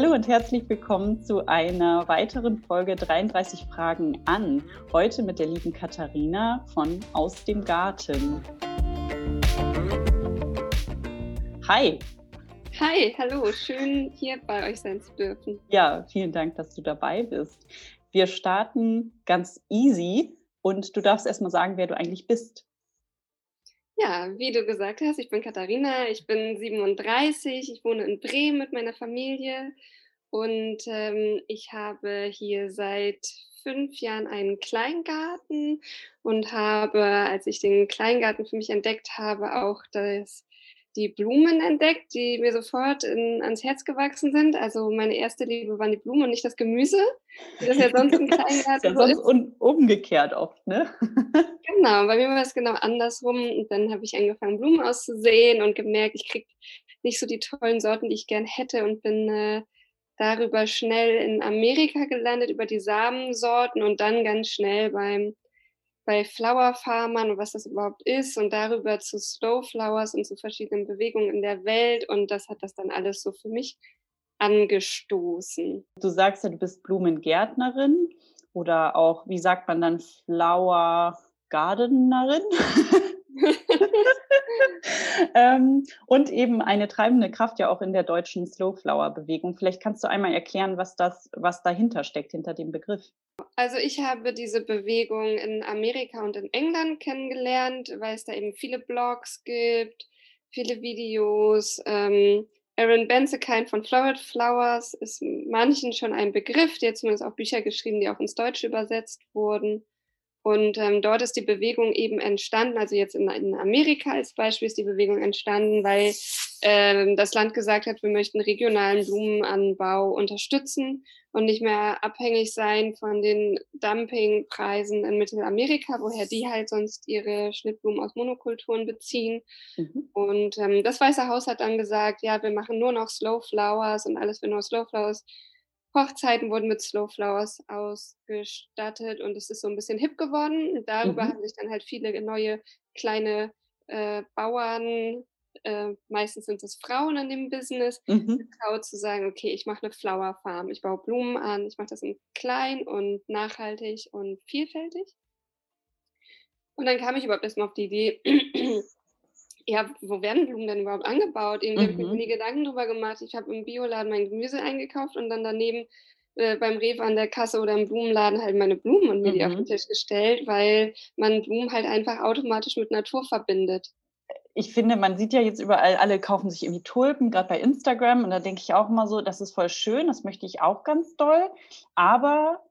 Hallo und herzlich willkommen zu einer weiteren Folge 33 Fragen an. Heute mit der lieben Katharina von Aus dem Garten. Hi. Hi, hallo, schön hier bei euch sein zu dürfen. Ja, vielen Dank, dass du dabei bist. Wir starten ganz easy und du darfst erstmal sagen, wer du eigentlich bist. Ja, wie du gesagt hast, ich bin Katharina, ich bin 37, ich wohne in Bremen mit meiner Familie und ähm, ich habe hier seit fünf Jahren einen Kleingarten und habe, als ich den Kleingarten für mich entdeckt habe, auch das die Blumen entdeckt, die mir sofort in, ans Herz gewachsen sind. Also meine erste Liebe waren die Blumen und nicht das Gemüse, wie das ja sonst im Kleingarten so ist. Un umgekehrt oft, ne? genau, bei mir war es genau andersrum. Und dann habe ich angefangen, Blumen auszusehen und gemerkt, ich kriege nicht so die tollen Sorten, die ich gern hätte und bin äh, darüber schnell in Amerika gelandet, über die Samensorten und dann ganz schnell beim bei Flower Farmern und was das überhaupt ist und darüber zu Slow Flowers und zu verschiedenen Bewegungen in der Welt und das hat das dann alles so für mich angestoßen. Du sagst ja, du bist Blumengärtnerin oder auch, wie sagt man dann, Flower Gardenerin? ähm, und eben eine treibende Kraft ja auch in der deutschen Slow Flower Bewegung. Vielleicht kannst du einmal erklären, was das, was dahinter steckt, hinter dem Begriff. Also ich habe diese Bewegung in Amerika und in England kennengelernt, weil es da eben viele Blogs gibt, viele Videos. Ähm, Aaron Benzekein von Florid Flowers ist manchen schon ein Begriff, der zumindest auch Bücher geschrieben, die auch ins Deutsche übersetzt wurden. Und ähm, dort ist die Bewegung eben entstanden, also jetzt in, in, Amerika als Beispiel ist die Bewegung entstanden, weil ähm, das Land gesagt hat, wir möchten regionalen Blumenanbau unterstützen und nicht mehr abhängig sein von den Dumpingpreisen in Mittelamerika, woher die halt sonst ihre Schnittblumen aus Monokulturen beziehen. Mhm. Und ähm, das Weiße Haus hat dann gesagt, ja, wir machen nur noch Slow Flowers und alles für nur Slow Flowers. Hochzeiten wurden mit Slow Flowers ausgestattet und es ist so ein bisschen hip geworden. Darüber mhm. haben sich dann halt viele neue kleine äh, Bauern, äh, meistens sind es Frauen in dem Business, mhm. getraut zu sagen, okay, ich mache eine Flower Farm, ich baue Blumen an, ich mache das in klein und nachhaltig und vielfältig. Und dann kam ich überhaupt erstmal auf die Idee, ja, wo werden Blumen denn überhaupt angebaut? Irgendwie mhm. habe ich mir nie Gedanken drüber gemacht. Ich habe im Bioladen mein Gemüse eingekauft und dann daneben äh, beim Rewe an der Kasse oder im Blumenladen halt meine Blumen und mir mhm. die auf den mhm. Tisch gestellt, weil man Blumen halt einfach automatisch mit Natur verbindet. Ich finde, man sieht ja jetzt überall, alle kaufen sich irgendwie Tulpen, gerade bei Instagram. Und da denke ich auch immer so, das ist voll schön, das möchte ich auch ganz doll. Aber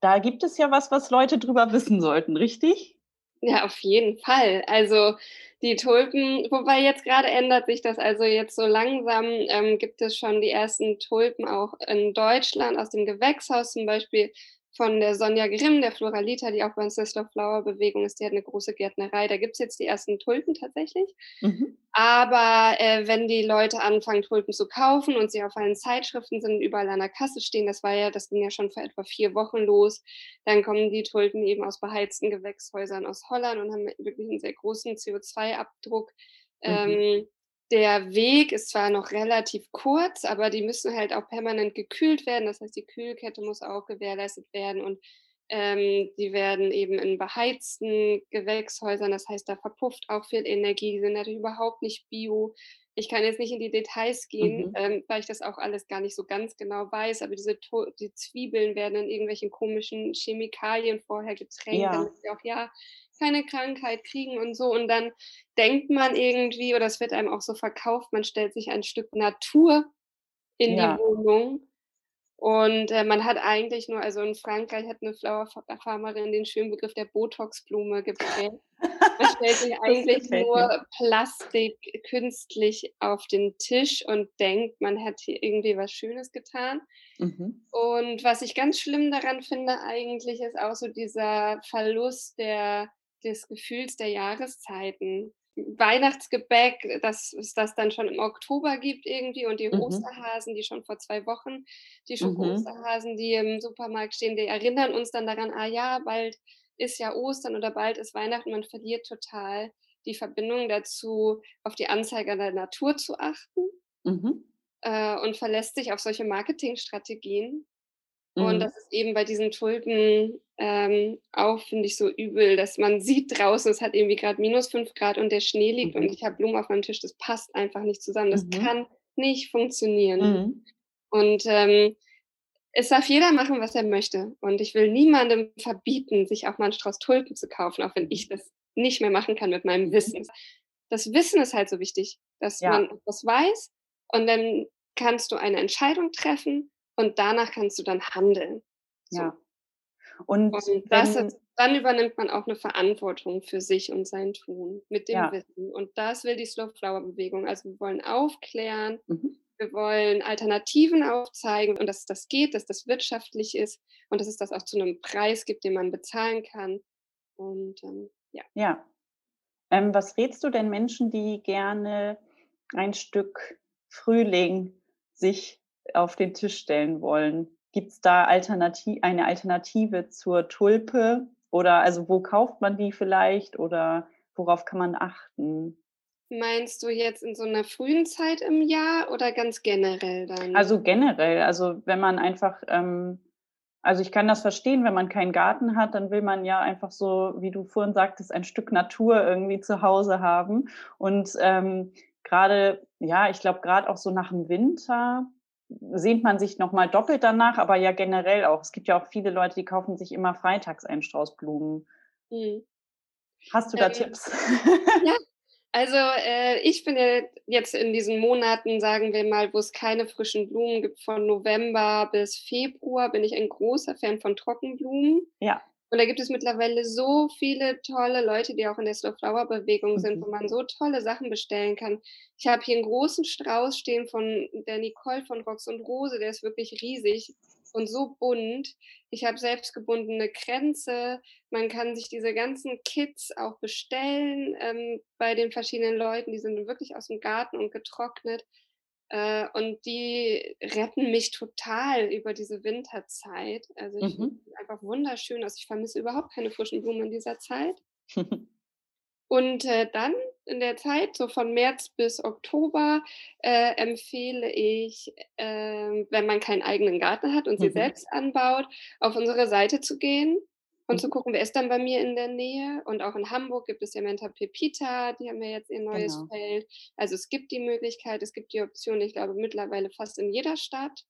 da gibt es ja was, was Leute drüber wissen sollten, richtig? Ja, auf jeden Fall. Also die Tulpen, wobei jetzt gerade ändert sich das. Also jetzt so langsam ähm, gibt es schon die ersten Tulpen auch in Deutschland aus dem Gewächshaus zum Beispiel von der Sonja Grimm, der Floralita, die auch bei uns der Flower Bewegung ist, die hat eine große Gärtnerei. Da gibt es jetzt die ersten Tulpen tatsächlich. Mhm. Aber äh, wenn die Leute anfangen, Tulpen zu kaufen und sie auf allen Zeitschriften sind, überall an der Kasse stehen, das war ja, das ging ja schon vor etwa vier Wochen los, dann kommen die Tulpen eben aus beheizten Gewächshäusern aus Holland und haben wirklich einen sehr großen CO2-Abdruck. Mhm. Ähm, der Weg ist zwar noch relativ kurz, aber die müssen halt auch permanent gekühlt werden. Das heißt, die Kühlkette muss auch gewährleistet werden und ähm, die werden eben in beheizten Gewächshäusern, das heißt, da verpufft auch viel Energie, die sind natürlich überhaupt nicht bio. Ich kann jetzt nicht in die Details gehen, mhm. ähm, weil ich das auch alles gar nicht so ganz genau weiß, aber diese die Zwiebeln werden in irgendwelchen komischen Chemikalien vorher getränkt, ja. damit sie auch ja keine Krankheit kriegen und so. Und dann denkt man irgendwie, oder es wird einem auch so verkauft, man stellt sich ein Stück Natur in ja. die Wohnung. Und äh, man hat eigentlich nur, also in Frankreich hat eine Flower-Farmerin den schönen Begriff der Botox-Blume geprägt. Man stellt sich eigentlich nur Plastik künstlich auf den Tisch und denkt, man hätte irgendwie was Schönes getan. Mhm. Und was ich ganz schlimm daran finde eigentlich, ist auch so dieser Verlust der des Gefühls der Jahreszeiten. Weihnachtsgebäck, dass es das dann schon im Oktober gibt irgendwie und die mhm. Osterhasen, die schon vor zwei Wochen, die Schoko-Osterhasen, mhm. die im Supermarkt stehen, die erinnern uns dann daran, ah ja, bald ist ja Ostern oder bald ist Weihnachten. Man verliert total die Verbindung dazu, auf die Anzeige der Natur zu achten. Mhm. äh, und verlässt sich auf solche Marketingstrategien. Mhm. Und das ist eben bei diesen Tulpen ähm, auch, finde ich, so übel, dass man sieht draußen, es hat irgendwie gerade minus fünf Grad und der Schnee liegt mhm. und ich habe Blumen auf meinem Tisch. Das passt einfach nicht zusammen. Das mhm. kann nicht funktionieren. Mhm. Und ähm, es darf jeder machen, was er möchte. Und ich will niemandem verbieten, sich auch mal einen Strauß Tulpen zu kaufen, auch wenn ich das nicht mehr machen kann mit meinem. Wissen. Das Wissen ist halt so wichtig, dass ja. man das weiß und dann kannst du eine Entscheidung treffen und danach kannst du dann handeln. So. Ja. Und, und das ist, dann übernimmt man auch eine Verantwortung für sich und sein Tun mit dem ja. Wissen. Und das will die Slow Flower Bewegung. Also wir wollen aufklären, mhm. wir wollen Alternativen aufzeigen und dass das geht, dass das wirtschaftlich ist und dass es das auch zu einem Preis gibt, den man bezahlen kann. Und ähm, ja. Ja. Ähm, was rätst du denn Menschen, die gerne ein Stück Frühling sich auf den Tisch stellen wollen? Gibt es da Alternativ eine Alternative zur Tulpe? Oder also wo kauft man die vielleicht oder worauf kann man achten? Meinst du jetzt in so einer frühen Zeit im Jahr oder ganz generell dann? Also generell, also wenn man einfach, ähm, also ich kann das verstehen, wenn man keinen Garten hat, dann will man ja einfach so, wie du vorhin sagtest, ein Stück Natur irgendwie zu Hause haben. Und ähm, gerade, ja, ich glaube, gerade auch so nach dem Winter sehnt man sich nochmal doppelt danach, aber ja generell auch. Es gibt ja auch viele Leute, die kaufen sich immer freitags einen Strauß Blumen. Mhm. Hast du da ähm, Tipps? Ja, also äh, ich finde jetzt in diesen Monaten, sagen wir mal, wo es keine frischen Blumen gibt, von November bis Februar, bin ich ein großer Fan von Trockenblumen. Ja. Und da gibt es mittlerweile so viele tolle Leute, die auch in der Slow Flower Bewegung sind, mhm. wo man so tolle Sachen bestellen kann. Ich habe hier einen großen Strauß stehen von der Nicole von Rox und Rose, der ist wirklich riesig und so bunt. Ich habe selbstgebundene Kränze. Man kann sich diese ganzen Kits auch bestellen ähm, bei den verschiedenen Leuten. Die sind wirklich aus dem Garten und getrocknet. Äh, und die retten mich total über diese Winterzeit. Also ich mhm. einfach wunderschön aus. Ich vermisse überhaupt keine frischen Blumen in dieser Zeit. und äh, dann in der Zeit, so von März bis Oktober, äh, empfehle ich, äh, wenn man keinen eigenen Garten hat und sie mhm. selbst anbaut, auf unsere Seite zu gehen und zu mhm. gucken, wer ist dann bei mir in der Nähe. Und auch in Hamburg gibt es ja Menta Pepita, die haben ja jetzt ihr neues genau. Feld. Also es gibt die Möglichkeit, es gibt die Option, ich glaube mittlerweile fast in jeder Stadt.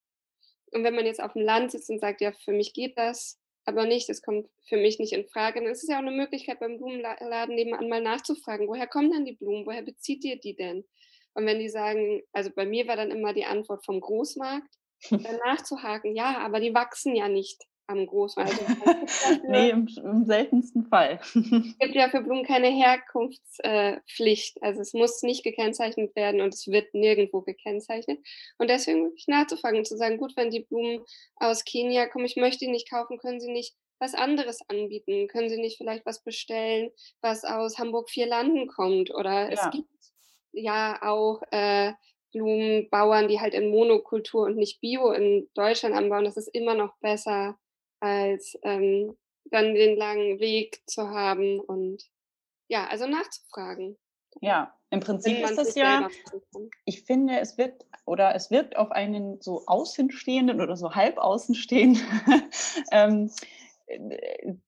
Und wenn man jetzt auf dem Land sitzt und sagt, ja, für mich geht das, aber nicht, das kommt für mich nicht in Frage, dann ist es ja auch eine Möglichkeit beim Blumenladen nebenan mal nachzufragen, woher kommen denn die Blumen, woher bezieht ihr die denn? Und wenn die sagen, also bei mir war dann immer die Antwort vom Großmarkt, dann nachzuhaken, ja, aber die wachsen ja nicht am Großwald. nee, im, im, seltensten Fall. es gibt ja für Blumen keine Herkunftspflicht. Äh, also es muss nicht gekennzeichnet werden und es wird nirgendwo gekennzeichnet. Und deswegen wirklich nachzufragen und zu sagen, gut, wenn die Blumen aus Kenia kommen, ich möchte die nicht kaufen, können sie nicht was anderes anbieten? Können sie nicht vielleicht was bestellen, was aus Hamburg-Vierlanden kommt? Oder ja. es gibt ja auch äh, Blumenbauern, die halt in Monokultur und nicht Bio in Deutschland anbauen. Das ist immer noch besser als ähm, dann den langen Weg zu haben und ja, also nachzufragen. Ja, im Prinzip ist es ja, ich finde, es wirkt oder es wirkt auf einen so Außenstehenden oder so halb Außenstehenden ähm,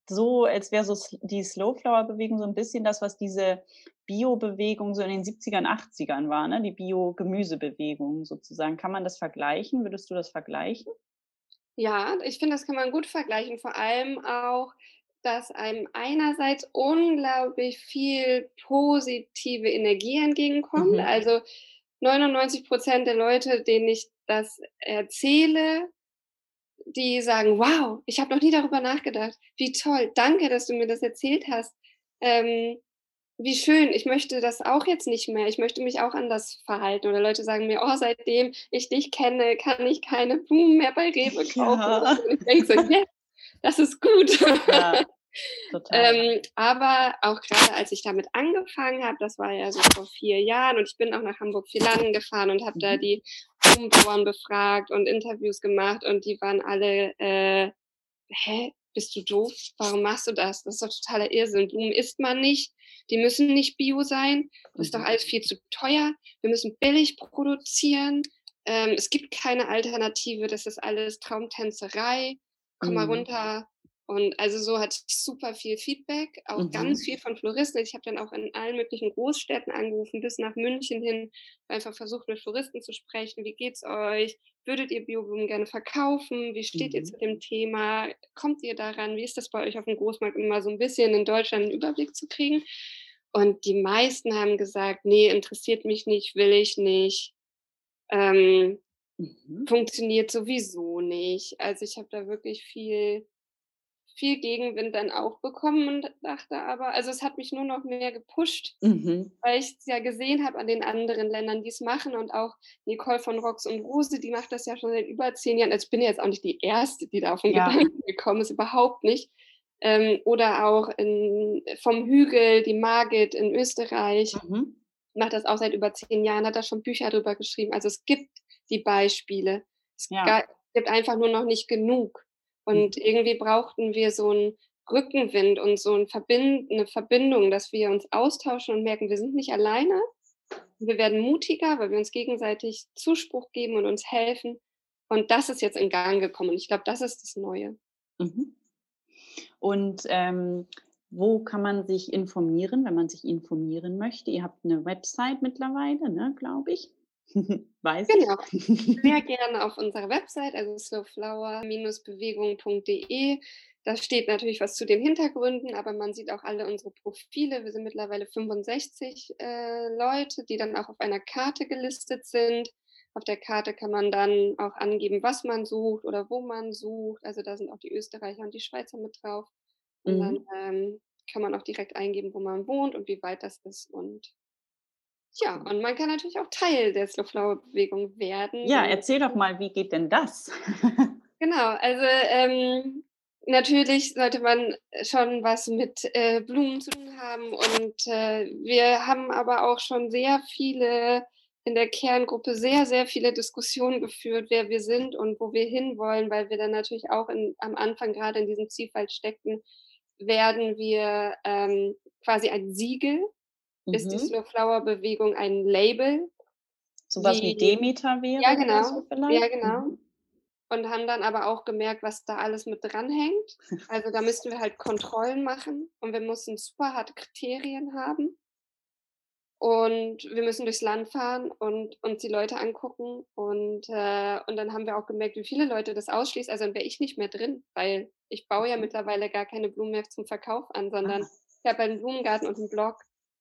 so, als wäre so die Slowflower-Bewegung so ein bisschen das, was diese Bio-Bewegung so in den 70ern, 80ern war, ne? die Bio-Gemüsebewegung sozusagen. Kann man das vergleichen? Würdest du das vergleichen? Ja, ich finde, das kann man gut vergleichen. Vor allem auch, dass einem einerseits unglaublich viel positive Energie entgegenkommt. Mhm. Also 99 Prozent der Leute, denen ich das erzähle, die sagen, wow, ich habe noch nie darüber nachgedacht. Wie toll, danke, dass du mir das erzählt hast. Ähm, wie schön, ich möchte das auch jetzt nicht mehr. Ich möchte mich auch anders verhalten. Oder Leute sagen mir, oh, seitdem ich dich kenne, kann ich keine Blumen mehr bei Rewe kaufen. Ja. Und ich denke so, yes, das ist gut. Ja, ähm, aber auch gerade als ich damit angefangen habe, das war ja so vor vier Jahren und ich bin auch nach Hamburg-Vierlanden gefahren und habe mhm. da die Blumenbauern befragt und Interviews gemacht und die waren alle, äh, hä, bist du doof? Warum machst du das? Das ist doch totaler Irrsinn. Blumen isst man nicht. Die müssen nicht bio sein. Das ist doch mhm. alles viel zu teuer. Wir müssen billig produzieren. ähm, es gibt keine Alternative, das ist alles Traumtänzerei, komm mal Mhm. runter. Und also so hatte ich super viel Feedback, auch ganz Mhm. viel von Floristen. Ich habe dann auch in allen möglichen Großstädten angerufen, bis nach München hin, einfach versucht, mit Floristen zu sprechen. Wie geht's euch? Würdet ihr Bioblumen gerne verkaufen? Wie steht ihr Mhm. zu dem Thema? Kommt ihr daran? Wie ist das bei euch auf dem Großmarkt, um mal so ein bisschen in Deutschland 'n Überblick zu kriegen? Und die meisten haben gesagt: „Ne, interessiert mich nicht, will ich nicht, ähm, Mhm. funktioniert sowieso nicht.“ Also, ich habe da wirklich viel viel Gegenwind dann auch bekommen und dachte aber also, es hat mich nur noch mehr gepusht, Mhm. weil ich's ja gesehen habe an den anderen Ländern, die's machen und auch Nicole von Rox und Rose, die macht das ja schon seit über 10 Jahren. Also, ich bin ja jetzt auch nicht die Erste, die da auf den Ja. Gedanken gekommen ist, überhaupt nicht. Ähm, oder auch in vom Hügel, die Margit in Österreich Mhm. macht das auch seit über 10 Jahren, hat da schon Bücher drüber geschrieben. Also, es gibt die Beispiele. Es Ja. gibt einfach nur noch nicht genug. Und Mhm. irgendwie brauchten wir so 'n Rückenwind und so 'n Verbind 'ne Verbindung, dass wir uns austauschen und merken, wir sind nicht alleine. Wir werden mutiger, weil wir uns gegenseitig Zuspruch geben und uns helfen. Und das ist jetzt in Gang gekommen und ich glaube, das ist das Neue. Mhm. Und, ähm, wo kann man sich informieren, wenn man sich informieren möchte? Ihr habt 'ne Website mittlerweile, ne, glaube ich. Weiß Genau. Sehr gerne auf unserer Website, also slowflower-bewegung.de. Da steht natürlich was zu den Hintergründen, aber man sieht auch alle unsere Profile. Wir sind mittlerweile 65, äh, Leute, die dann auch auf einer Karte gelistet sind. Auf der Karte kann man dann auch angeben, was man sucht oder wo man sucht. Also, da sind auch die Österreicher und die Schweizer mit drauf. Und dann, Mhm. ähm, kann man auch direkt eingeben, wo man wohnt und wie weit das ist und ja, und man kann natürlich auch Teil der Slow Flower Bewegung werden, Ja, erzähl doch mal, wie geht denn das? Genau, also, ähm, natürlich sollte man schon was mit, äh, Blumen zu tun haben und, äh, wir haben aber auch schon sehr viele in der Kerngruppe sehr, sehr viele Diskussionen geführt, wer wir sind und wo wir hinwollen, weil wir dann natürlich auch in am Anfang grade in diesem Zwiespalt steckten. Werden wir, ähm, quasi ein Siegel? Ist die Mhm. Slow Flower Bewegung ein Label? So was wie Demeter ja wäre so genau, ja vielleicht? genau. Mhm. Und haben dann aber auch gemerkt, was da alles mit dranhängt. Also, da müssten wir halt Kontrollen machen und wir mussten super harte Kriterien haben. Und wir müssen durchs Land fahren und uns die Leute angucken und, äh und dann haben wir auch gemerkt, wie viele Leute das ausschließt. Also, dann wäre ich nicht mehr drin, weil ich baue ja Mhm. mittlerweile gar keine Blumen mehr zum Verkauf an, sondern Ah. ich habe einen Blumengarten und 'n Blog.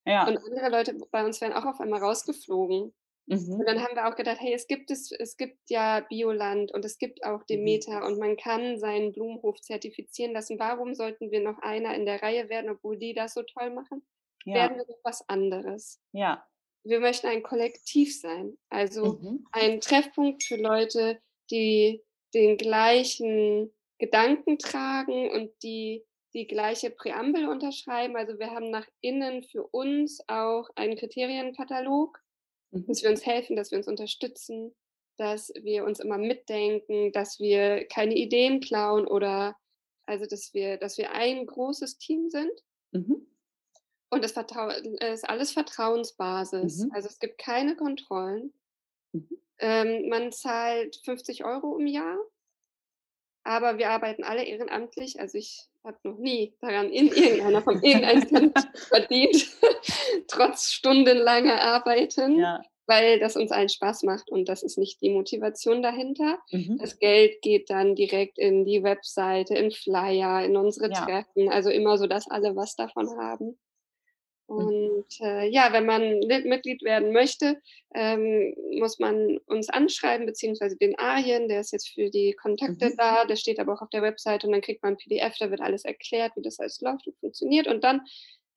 Ja. Und andere Leute bei uns wären auch auf einmal rausgeflogen. Und Mhm. dann haben wir auch gedacht: „Hey, es gibt es es gibt ja Bioland und es gibt auch Mhm. Demeter und man kann seinen Blumenhof zertifizieren lassen. Warum sollten wir noch einer in der Reihe werden, obwohl die das so toll machen? Werden Ja. wir doch was anderes.“ Ja. Wir möchten ein Kollektiv sein, also Mhm. ein Treffpunkt für Leute, die den gleichen Gedanken tragen und die die gleiche Präambel unterschreiben. Also, wir haben nach innen für uns auch einen Kriterienkatalog, Mhm. dass wir uns helfen, dass wir uns unterstützen, dass wir uns immer mitdenken, dass wir keine Ideen klauen oder also, dass wir dass wir ein großes Team sind. Mhm. Und das Vertrau ist alles Vertrauensbasis. Mhm. Also, es gibt keine Kontrollen. Mhm. Ähm, man zahlt 50 € im Jahr. Aber wir arbeiten alle ehrenamtlich. Also, ich habe noch nie daran in irgendeiner Form irgendeinen Cent verdient, trotz stundenlanger Arbeiten, Ja. weil das uns allen Spaß macht und das ist nicht die Motivation dahinter. Mhm. Das Geld geht dann direkt in die Webseite, in Flyer, in unsere Ja. Treffen, also immer so, dass alle was davon haben. Mhm. Und, äh, ja, wenn man Mitglied werden möchte, ähm, muss man uns anschreiben, beziehungsweise den Arjen, der ist jetzt für die Kontakte Mhm. da, der steht aber auch auf der Webseite und dann kriegt man 'n PDF, da wird alles erklärt, wie das alles läuft und funktioniert. Und dann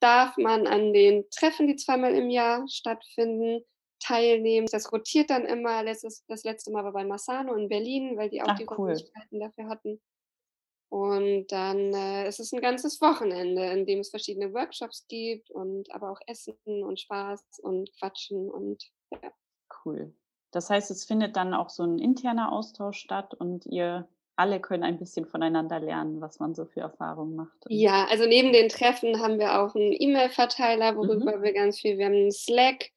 darf man an den Treffen, die zweimal im Jahr stattfinden, teilnehmen. Das rotiert dann immer. Letztes das letzte Mal war bei Massano in Berlin, weil die auch Ach, die cool. Räumlichkeiten dafür hatten. Und dann, äh, ist es 'n ganzes Wochenende, in dem es verschiedene Workshops gibt und aber auch Essen und Spaß und Quatschen und ja. Cool. Das heißt, es findet dann auch so 'n interner Austausch statt und ihr alle können ein bisschen voneinander lernen, was man so für Erfahrungen macht Ja, also neben den Treffen haben wir auch 'n E-Mail-Verteiler, Mhm. worüber wir ganz viel wir haben 'n Slack,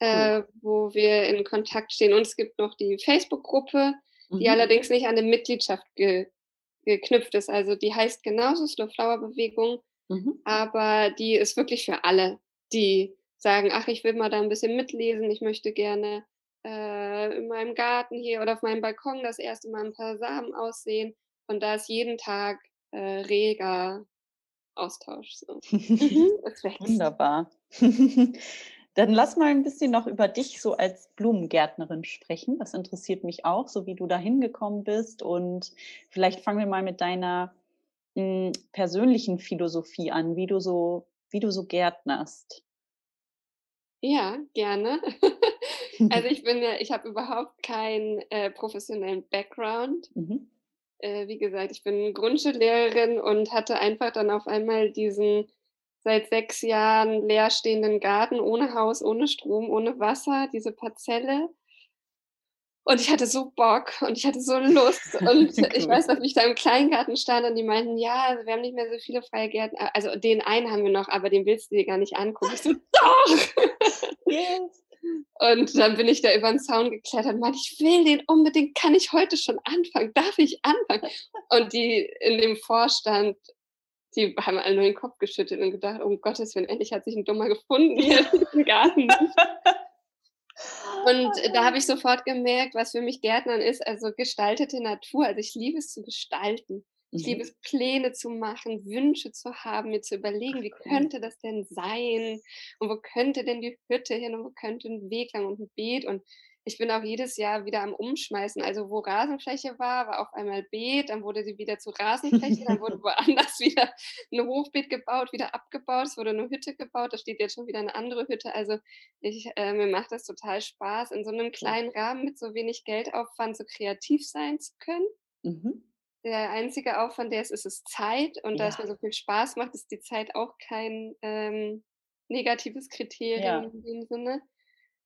äh, wo wir in Kontakt stehen. Und es gibt noch die Facebook-Gruppe, die mhm. allerdings nicht an eine Mitgliedschaft ge geknüpft ist. Also die heißt genauso Slow Flower Bewegung, mhm. aber die ist wirklich für alle, die sagen, ach, ich will mal da ein bisschen mitlesen, ich möchte gerne äh, in meinem Garten hier oder auf meinem Balkon das erste Mal ein paar Samen aussehen. Und da ist jeden Tag äh, reger Austausch. So. Mhm, Wunderbar. Dann lass mal ein bisschen noch über dich so als Blumengärtnerin sprechen. Das interessiert mich auch, so wie du da hingekommen bist. Und vielleicht fangen wir mal mit deiner m, hm, persönlichen Philosophie an, wie du so, wie du so gärtnerst. Ja, gerne. also ich bin ja, ich habe überhaupt keinen äh, professionellen Background. Mhm. Äh, wie gesagt, ich bin Grundschullehrerin und hatte einfach dann auf einmal diesen seit sechs Jahren leerstehenden Garten ohne Haus, ohne Strom, ohne Wasser, diese Parzelle. Und ich hatte so Bock und ich hatte so Lust. Und cool. ich weiß noch, wie ich da im Kleingarten stand und die meinten, ja, also wir haben nicht mehr so viele freie Gärten. Also den einen haben wir noch, aber den willst du dir gar nicht angucken. Ich so, doch! Yes. Und dann bin ich da über den Zaun geklettert und meinte, ich will den unbedingt, kann ich heute schon anfangen? Darf ich anfangen? Und die in dem Vorstand die haben alle nur den Kopf geschüttelt und gedacht, um Gottes Willen, endlich hat sich ein Dummer gefunden hier im Garten. Und da habe ich sofort gemerkt, was für mich Gärtnern ist, also gestaltete Natur. Also ich liebe es zu gestalten. Ich liebe mhm. es, Pläne zu machen, Wünsche zu haben, mir zu überlegen, wie könnte das denn sein? Und wo könnte denn die Hütte hin und wo könnte ein Weg lang und ein Beet? Und ich bin auch jedes Jahr wieder am Umschmeißen. Also wo Rasenfläche war, war auf einmal Beet, dann wurde sie wieder zu Rasenfläche, dann wurde woanders wieder ein Hochbeet gebaut, wieder abgebaut, es wurde eine Hütte gebaut, da steht jetzt schon wieder eine andere Hütte. Also ich, äh, mir macht das total Spaß, in so einem kleinen Rahmen mit so wenig Geldaufwand so kreativ sein zu können. Mhm. Der einzige Aufwand, der ist, ist es Zeit. Und ja. da es mir so viel Spaß macht, ist die Zeit auch kein ähm, negatives Kriterium ja. in dem Sinne.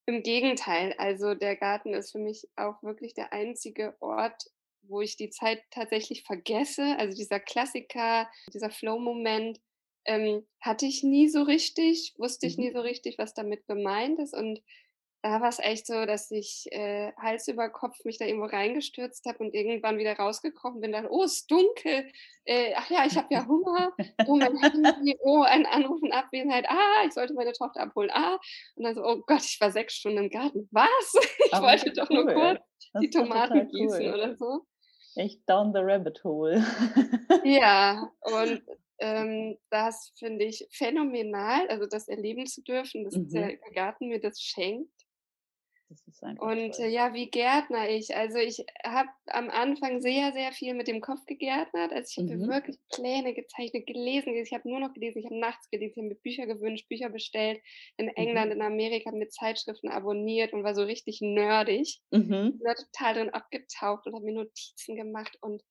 Im Gegenteil, also der Garten ist für mich auch wirklich der einzige Ort, wo ich die Zeit tatsächlich vergesse. Also dieser Klassiker, dieser Flow-Moment ähm, hatte ich nie so richtig, wusste ich mhm. nie so richtig, was damit gemeint ist. Und da war es echt so, dass ich äh, Hals über Kopf mich da irgendwo reingestürzt habe und irgendwann wieder rausgekrochen bin. Dann, oh, es ist dunkel. Äh, ach ja, ich habe ja Hunger. Oh, mein Handy. Oh, ein Anruf in Abwesenheit. Ah, ich sollte meine Tochter abholen. Ah. Und dann so, oh Gott, ich war sechs Stunden im Garten. Was? Ich Aber wollte doch cool. nur kurz die Tomaten gießen cool. oder so. Echt down the rabbit hole. ja, und ähm, das finde ich phänomenal, also das erleben zu dürfen, dass mhm. der Garten mir das schenkt. Und äh, ja, wie Gärtner ich. Also ich habe am Anfang sehr, sehr viel mit dem Kopf gegärtnert. Also ich habe mhm. wirklich Pläne gezeichnet, gelesen. Ich habe nur noch gelesen, ich habe nachts gelesen, ich habe mir Bücher gewünscht, Bücher bestellt, in England, mhm. in Amerika mit Zeitschriften abonniert und war so richtig nerdig. Mhm. Bin da total drin abgetaucht und habe mir Notizen gemacht und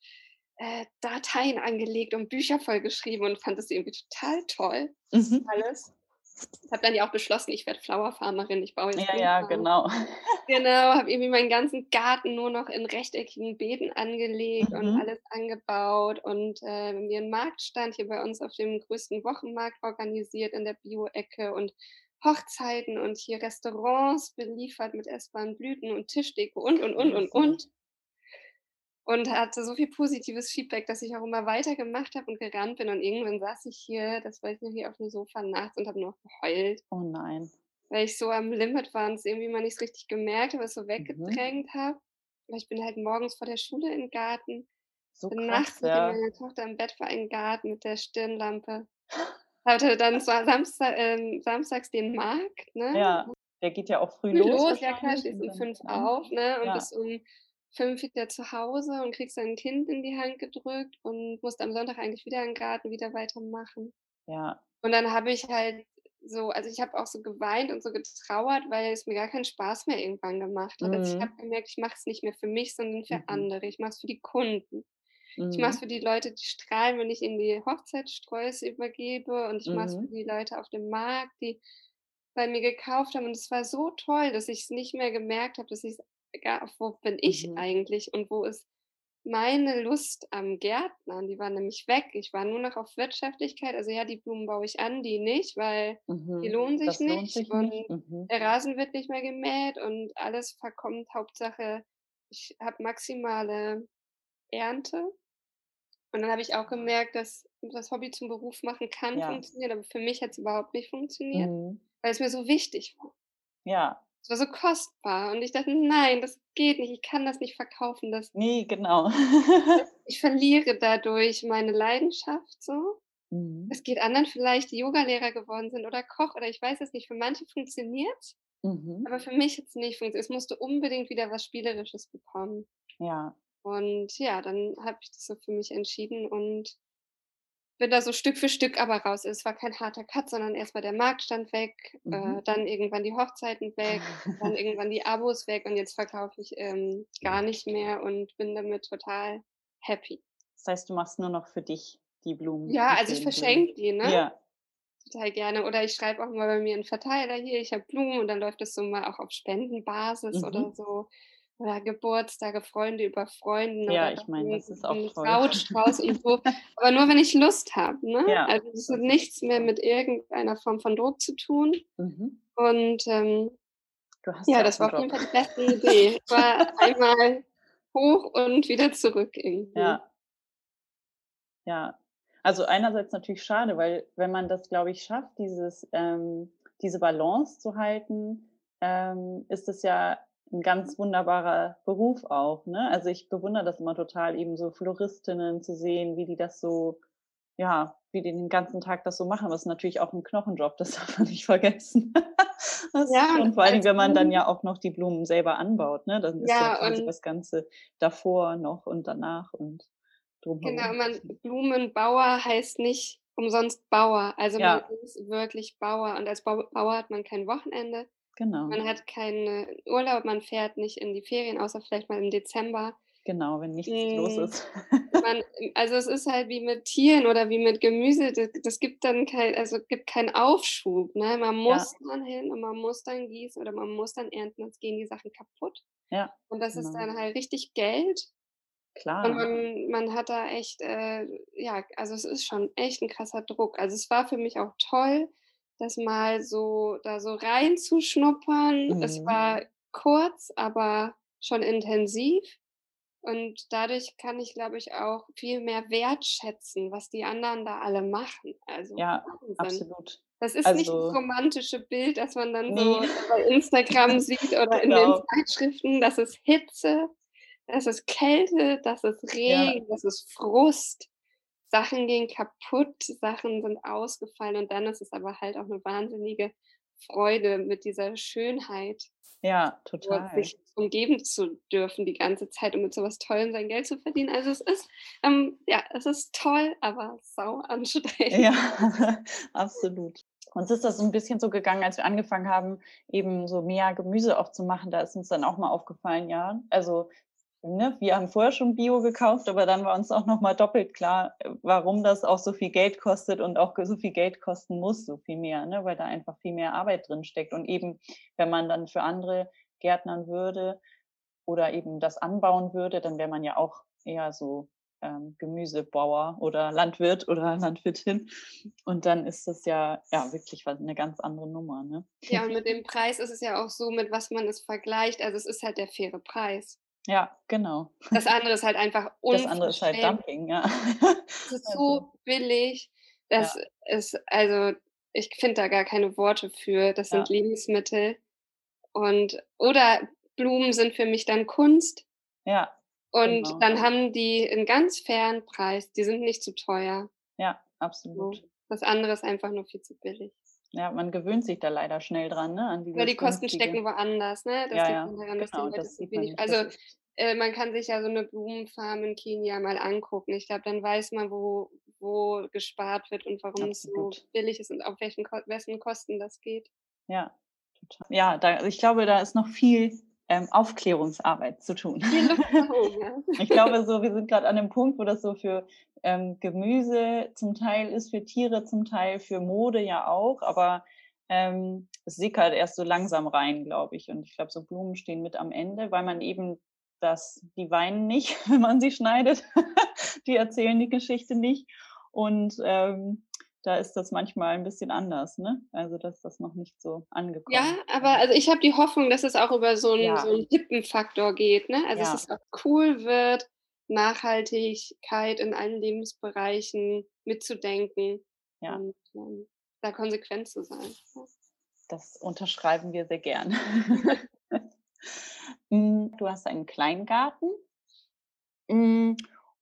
äh, Dateien angelegt und Bücher vollgeschrieben und fand das irgendwie total toll. Mhm. Alles. Ich habe dann ja auch beschlossen, ich werde Flowerfarmerin. Ich baue jetzt. Ja, ja, genau. Genau, habe irgendwie meinen ganzen Garten nur noch in rechteckigen Beeten angelegt mhm. und alles angebaut und äh, mir einen Marktstand hier bei uns auf dem größten Wochenmarkt organisiert in der Bio-Ecke und Hochzeiten und hier Restaurants beliefert mit essbaren Blüten und Tischdeko und und und und und und hatte so viel positives Feedback, dass ich auch immer weitergemacht habe und gerannt bin. Und irgendwann saß ich hier, das weiß ich noch, hier auf dem Sofa nachts und habe nur geheult. Oh nein. Weil ich so am Limit war und es irgendwie mal nicht richtig gemerkt habe, es so mhm. weggedrängt mhm. habe. Weil ich bin halt morgens vor der Schule im Garten. So bin krass, nachts ja. mit meiner Tochter im Bett war im Garten mit der Stirnlampe. Hatte dann Samstag, äh, samstags den Markt, ne? Ja, der geht ja auch früh, früh los. los ja klar, schließt um fünf auf, ne? Und ja. bis um fünf wieder zu Hause und kriegst dein Kind in die Hand gedrückt und musst am Sonntag eigentlich wieder im Garten wieder weitermachen. Ja. Und dann habe ich halt so, also ich habe auch so geweint und so getrauert, weil es mir gar keinen Spaß mehr irgendwann gemacht hat. Mhm. Also ich mhm. habe gemerkt, ich mache es nicht mehr für mich, sondern für mhm. andere. Ich mache es für die Kunden. Mhm. Ich mache es für die Leute, die strahlen, wenn ich ihnen die Hochzeitssträuße übergebe. Und ich mache es für mhm. die Leute auf dem Markt, die bei mir gekauft haben. Und es war so toll, dass ich es nicht mehr gemerkt habe, dass ich es wo bin ich mhm. eigentlich und wo ist meine Lust am Gärtnern, die war nämlich weg. Ich war nur noch auf Wirtschaftlichkeit. Also ja, die Blumen baue ich an, die nicht, weil die Mhm. lohnen sich nicht sich und nicht. Mhm. der Rasen wird nicht mehr gemäht und alles verkommt. Hauptsache, ich habe maximale Ernte. Und dann habe ich auch gemerkt, dass das Hobby zum Beruf machen kann Ja. funktioniert, aber für mich hat's überhaupt nicht funktioniert, Mhm. weil es mir so wichtig war. Ja. Es war so kostbar und ich dachte: „Nein, das geht nicht. Ich kann das nicht verkaufen, das“ Ne, genau. „ich verliere dadurch meine Leidenschaft so.“ Mhm. Es geht anderen vielleicht, die Yogalehrer geworden sind oder Koch oder ich weiß es nicht. Für manche funktioniert's, Mhm. aber für mich hat's nicht funktioniert. Es musste unbedingt wieder was Spielerisches bekommen. Ja. Und ja, dann habe ich das so für mich entschieden und bin da so Stück für Stück aber raus. Es war kein harter Cut, sondern erst mal der Marktstand weg, äh, Mhm. dann irgendwann die Hochzeiten weg, dann irgendwann die Abos weg und jetzt verkaufe ich, ähm, gar nicht mehr und bin damit total happy. Das heißt, du machst nur noch für dich die Blumen, Ja, die also ich verschenke die, ne? Ja. Total gerne. Oder ich schreibe auch mal bei mir in Verteiler: „Hier, ich habe Blumen“ und dann läuft das so mal auch auf Spendenbasis oder Mhm. so. Oder Geburtstage, Freunde über Freunden Ja, ich meine, das ist auch toll. Brautstrauß und so. Aber nur, wenn ich Lust habe, ne? Ja, Also, das das hat nichts mehr mit irgendeiner Form von Druck zu tun. Mhm. Und, ähm Du hast ja, ja das war auf jeden. Fall die beste Idee. Es war einmal hoch und wieder zurück irgendwie. Ja. Ja. Also, einerseits natürlich schade, weil wenn man das, glaube ich, schafft, dieses ähm, diese Balance zu halten, ähm, ist es ja 'n ganz wunderbarer Beruf auch, ne? Also, ich bewundere das immer total, eben so Floristinnen zu sehen, wie die das so ja, wie die den ganzen Tag das so machen. Es ist natürlich auch 'n Knochenjob, das darf man nicht vergessen. Das Ja, und vor als wenn man dann ja auch noch die Blumen selber anbaut, ne? Dann ist ja Ja, quasi das Ganze davor noch und danach und Genau, drumherum. man Blumenbauer heißt nicht umsonst Bauer. Also, man Ja. ist wirklich Bauer und als Bau Bauer hat man kein Wochenende, Genau. man hat keinen Urlaub, man fährt nicht in die Ferien, außer vielleicht mal im Dezember. Genau, wenn nichts los Hm, ist. man also, es ist halt wie mit Tieren oder wie mit Gemüse, d das gibt dann kei also, gibt keinen Aufschub, ne? Man Ja. muss dann hin und man muss dann gießen oder man muss dann ernten, sonst gehen die Sachen kaputt. Ja, Und das ist genau. dann halt richtig Geld. Und Klar. man man hat da echt, äh ja, also, es ist schon echt 'n krasser Druck. Also, es war für mich auch toll, das mal so da so reinzuschnuppern. Es Mhm. war kurz, aber schon intensiv. Und dadurch kann ich, glaube ich, auch viel mehr wertschätzen, was die anderen da alle machen. Also, Ja, Wahnsinn. absolut. Das ist nicht das Also romantische Bild, das man dann so Ne. bei Instagram sieht oder in den Genau. Zeitschriften. Das ist Hitze, das ist Kälte, das ist Ja. Regen, das ist Frust. Sachen gehen kaputt, Sachen sind ausgefallen und dann ist es aber halt auch 'ne wahnsinnige Freude, mit dieser Schönheit Ja, total. sich umgeben zu dürfen die ganze Zeit und mit so was Tollem sein Geld zu verdienen. Also, es ist, ähm ja, es ist toll, aber sau anstrengend. Ja, absolut. Uns ist das so 'n bisschen so gegangen, als wir angefangen haben, eben so mehr Gemüse auch zu machen. Da ist uns dann auch mal aufgefallen, ja, also, ne, wir haben vorher schon Bio gekauft, aber dann war uns auch noch mal doppelt klar, äh, warum das auch so viel Geld kostet und auch so viel Geld kosten muss, so viel mehr, ne, weil da einfach viel mehr Arbeit drinsteckt. Und eben, wenn man dann für andere gärtnern würde oder eben das anbauen würde, dann wäre man ja auch eher so, ähm, Gemüsebauer oder Landwirt oder Landwirtin. Und dann ist das ja ja, wirklich was 'ne ganz andere Nummer, ne? Ja, und mit dem Preis ist es ja auch so, mit was man es vergleicht. Also, es ist halt der faire Preis. Ja, genau. Das andere ist halt einfach Das andere ist halt. Dumping, ja. Es ist Also so billig, dass Ja. es also, ich finde da gar keine Worte für. Das sind Ja. Lebensmittel und oder Blumen sind für mich dann Kunst. Ja, Und genau. dann haben die 'n ganz fairen Preis. Die sind nicht zu teuer. Ja, So. absolut. Das andere ist einfach nur viel zu billig. Ja, man gewöhnt sich da leider schnell dran, ne, an Oder die Kosten stecken woanders, ne? Das Ja, ja, daran, genau, das sieht man nicht. Also, äh, man kann sich ja so 'ne Blumenfarm in Kenia mal angucken. Ich glaube, dann weiß man, wo wo gespart wird und warum es so Absolut. billig ist und auf welchen wessen Kosten das geht. Ja, total. Ja, da ich glaube, da ist noch viel, ähm, Aufklärungsarbeit zu tun. Ich glaube so, wir sind grad an 'nem Punkt, wo das so für, ähm, Gemüse zum Teil ist, für Tiere zum Teil, für Mode ja auch, aber, ähm, es sickert erst so langsam rein, glaube ich. Und ich glaube, so Blumen stehen mit am Ende, weil man eben dass die weinen nicht, wenn man sie schneidet. die erzählen die Geschichte nicht. Und ähm, da ist das manchmal ein bisschen anders, ne? Also dass das noch nicht so angekommen. Ja, aber also ich habe die Hoffnung, dass es auch über so einen, ja. so einen Hippenfaktor geht, ne? Also ja. dass es auch cool wird, Nachhaltigkeit in allen Lebensbereichen mitzudenken ja. und um, da konsequent zu sein. Das unterschreiben wir sehr gern. Hm, du hast einen Kleingarten hm,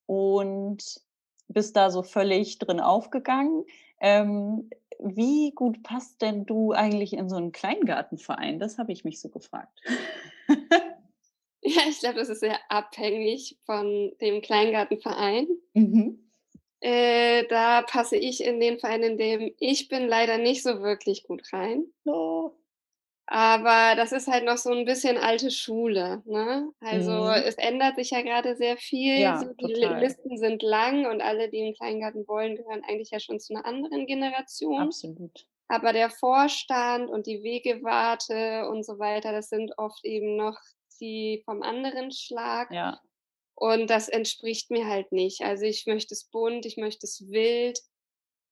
und bist da so völlig drin aufgegangen. Ähm, wie gut passt denn du eigentlich in so einen Kleingartenverein? Das habe ich mich so gefragt. Ja, ich glaube, das ist sehr abhängig von dem Kleingartenverein. Mhm. Äh, da passe ich in den Verein, in dem ich bin, leider nicht so wirklich gut rein. Oh. Aber das ist halt noch so ein bisschen alte Schule, ne? Also, mhm. es ändert sich ja gerade sehr viel. Ja, so, die total. Listen sind lang und alle, die 'n Kleingarten wollen, gehören eigentlich ja schon zu einer anderen Generation. Absolut. Aber der Vorstand und die Wegewarte und so weiter, das sind oft eben noch die vom anderen Schlag. Ja. Und das entspricht mir halt nicht. Also, ich möchte es bunt, ich möchte es wild.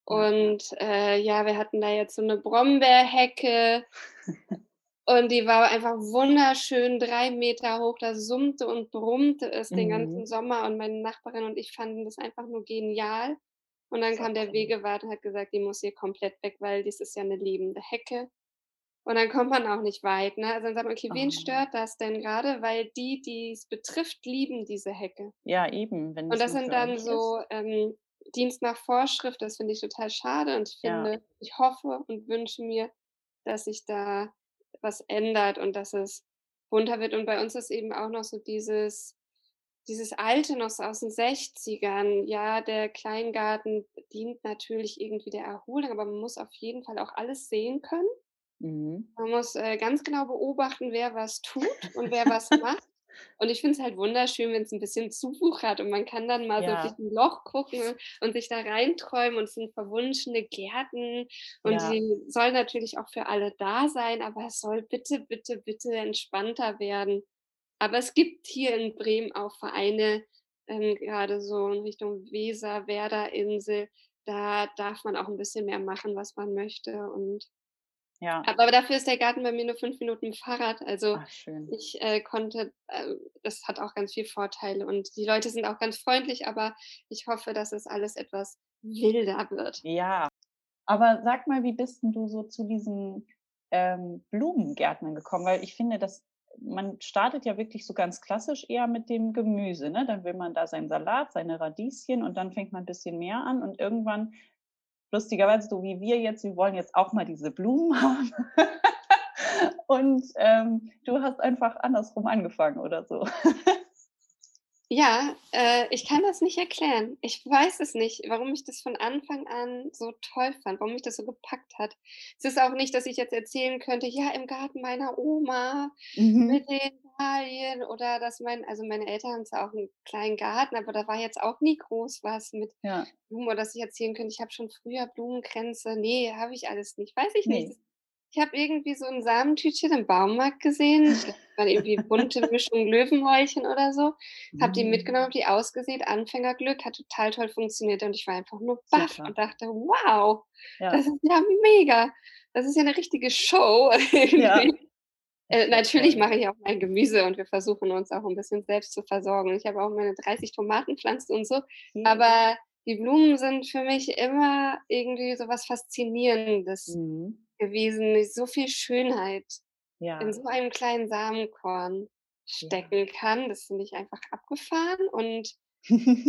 Und, äh, ja, wir hatten da jetzt so eine Brombeerhecke und die war einfach wunderschön, drei Meter hoch. Da summte und brummte es den ganzen Mhm. Sommer und meine Nachbarin und ich fanden das einfach nur genial. Und dann kam der. Wegewart und hat gesagt, die muss hier komplett weg, weil das ist ja 'ne lebende Hecke. Und dann kommt man auch nicht weit, ne? Also, dann sagt man: „Okay, wen Oh. stört das denn grade?“ Weil die, die's betrifft, lieben diese Hecke. Ja, eben, wenn Und es das sind dann so, ähm, Dienst nach Vorschrift, das finde ich total schade und ich Ja. finde ich hoffe und wünsche mir, dass sich da was ändert und dass es bunter wird. Und bei uns ist eben auch noch so dieses dieses Alte noch so aus den 60ern. Ja, der Kleingarten dient natürlich irgendwie der Erholung, aber man muss auf jeden Fall auch alles sehen können. Mhm. Man muss, äh, ganz genau beobachten, wer was tut und wer was macht. Und ich finde es halt wunderschön, wenn's 'n bisschen zuwuchert und man kann dann mal so durch Ja. 'n Loch gucken und sich da reinträumen und es sind verwunschene Gärten und Ja. die sollen natürlich auch für alle da sein, aber es soll bitte, bitte, bitte entspannter werden. Aber es gibt hier in Bremen auch Vereine, ähm, grade so in Richtung Weser, Werderinsel, da darf man auch 'n bisschen mehr machen, was man möchte und Ja. aber dafür ist der Garten bei mir nur 5 Minuten Fahrrad. Also, Ach, ich, äh, konnte äh, das hat auch ganz viel Vorteile und die Leute sind auch ganz freundlich, aber ich hoffe, dass es alles etwas wilder wird. Ja. Aber sag mal, wie bist 'n du so zu diesen, ähm, Blumengärtnern gekommen? Weil ich finde, dass man startet ja wirklich so ganz klassisch eher mit dem Gemüse, ne? Dann will man da seinen Salat, seine Radieschen und dann fängt man 'n bisschen mehr an und irgendwann lustigerweise so wie wir jetzt, wir wollen jetzt auch mal diese Blumen haben. Und, ähm, du hast einfach andersrum angefangen oder so. Ja, äh, ich kann das nicht erklären. Ich weiß es nicht, warum ich das von Anfang an so toll fand, warum mich das so gepackt hat. Es ist auch nicht, dass ich jetzt erzählen könnte: „Ja, im Garten meiner Oma Mhm. mit den Dahlien“ oder dass mein also, meine Eltern haben zwar auch 'n kleinen Garten, aber da war jetzt auch nie groß was mit Ja. Blumen oder dass ich erzählen könnte, ich habe schon früher Blumenkränze. Ne, habe ich alles nicht. Weiß ich nicht. Ich habe irgendwie so 'n Samentütchen im Baumarkt gesehen. Ich glaube, waren irgendwie bunte Mischung Löwenmäulchen oder so. Habe die Mhm. mitgenommen, habe die ausgesät, Anfängerglück, hat total toll funktioniert und ich war einfach nur baff Super. und dachte: „Wow, Ja. das ist ja mega. Das ist ja 'ne richtige Show Ja. irgendwie.“ Äh, natürlich mache ich auch mein Gemüse und wir versuchen uns auch 'n bisschen selbst zu versorgen. Ich habe auch meine 30 Tomatenpflanzen und so, Mhm. aber die Blumen sind für mich immer irgendwie so was Faszinierendes Mhm. Gewesen. So viel Schönheit in Ja. so einem kleinen Samenkorn Ja. stecken kann. Das finde ich einfach abgefahren und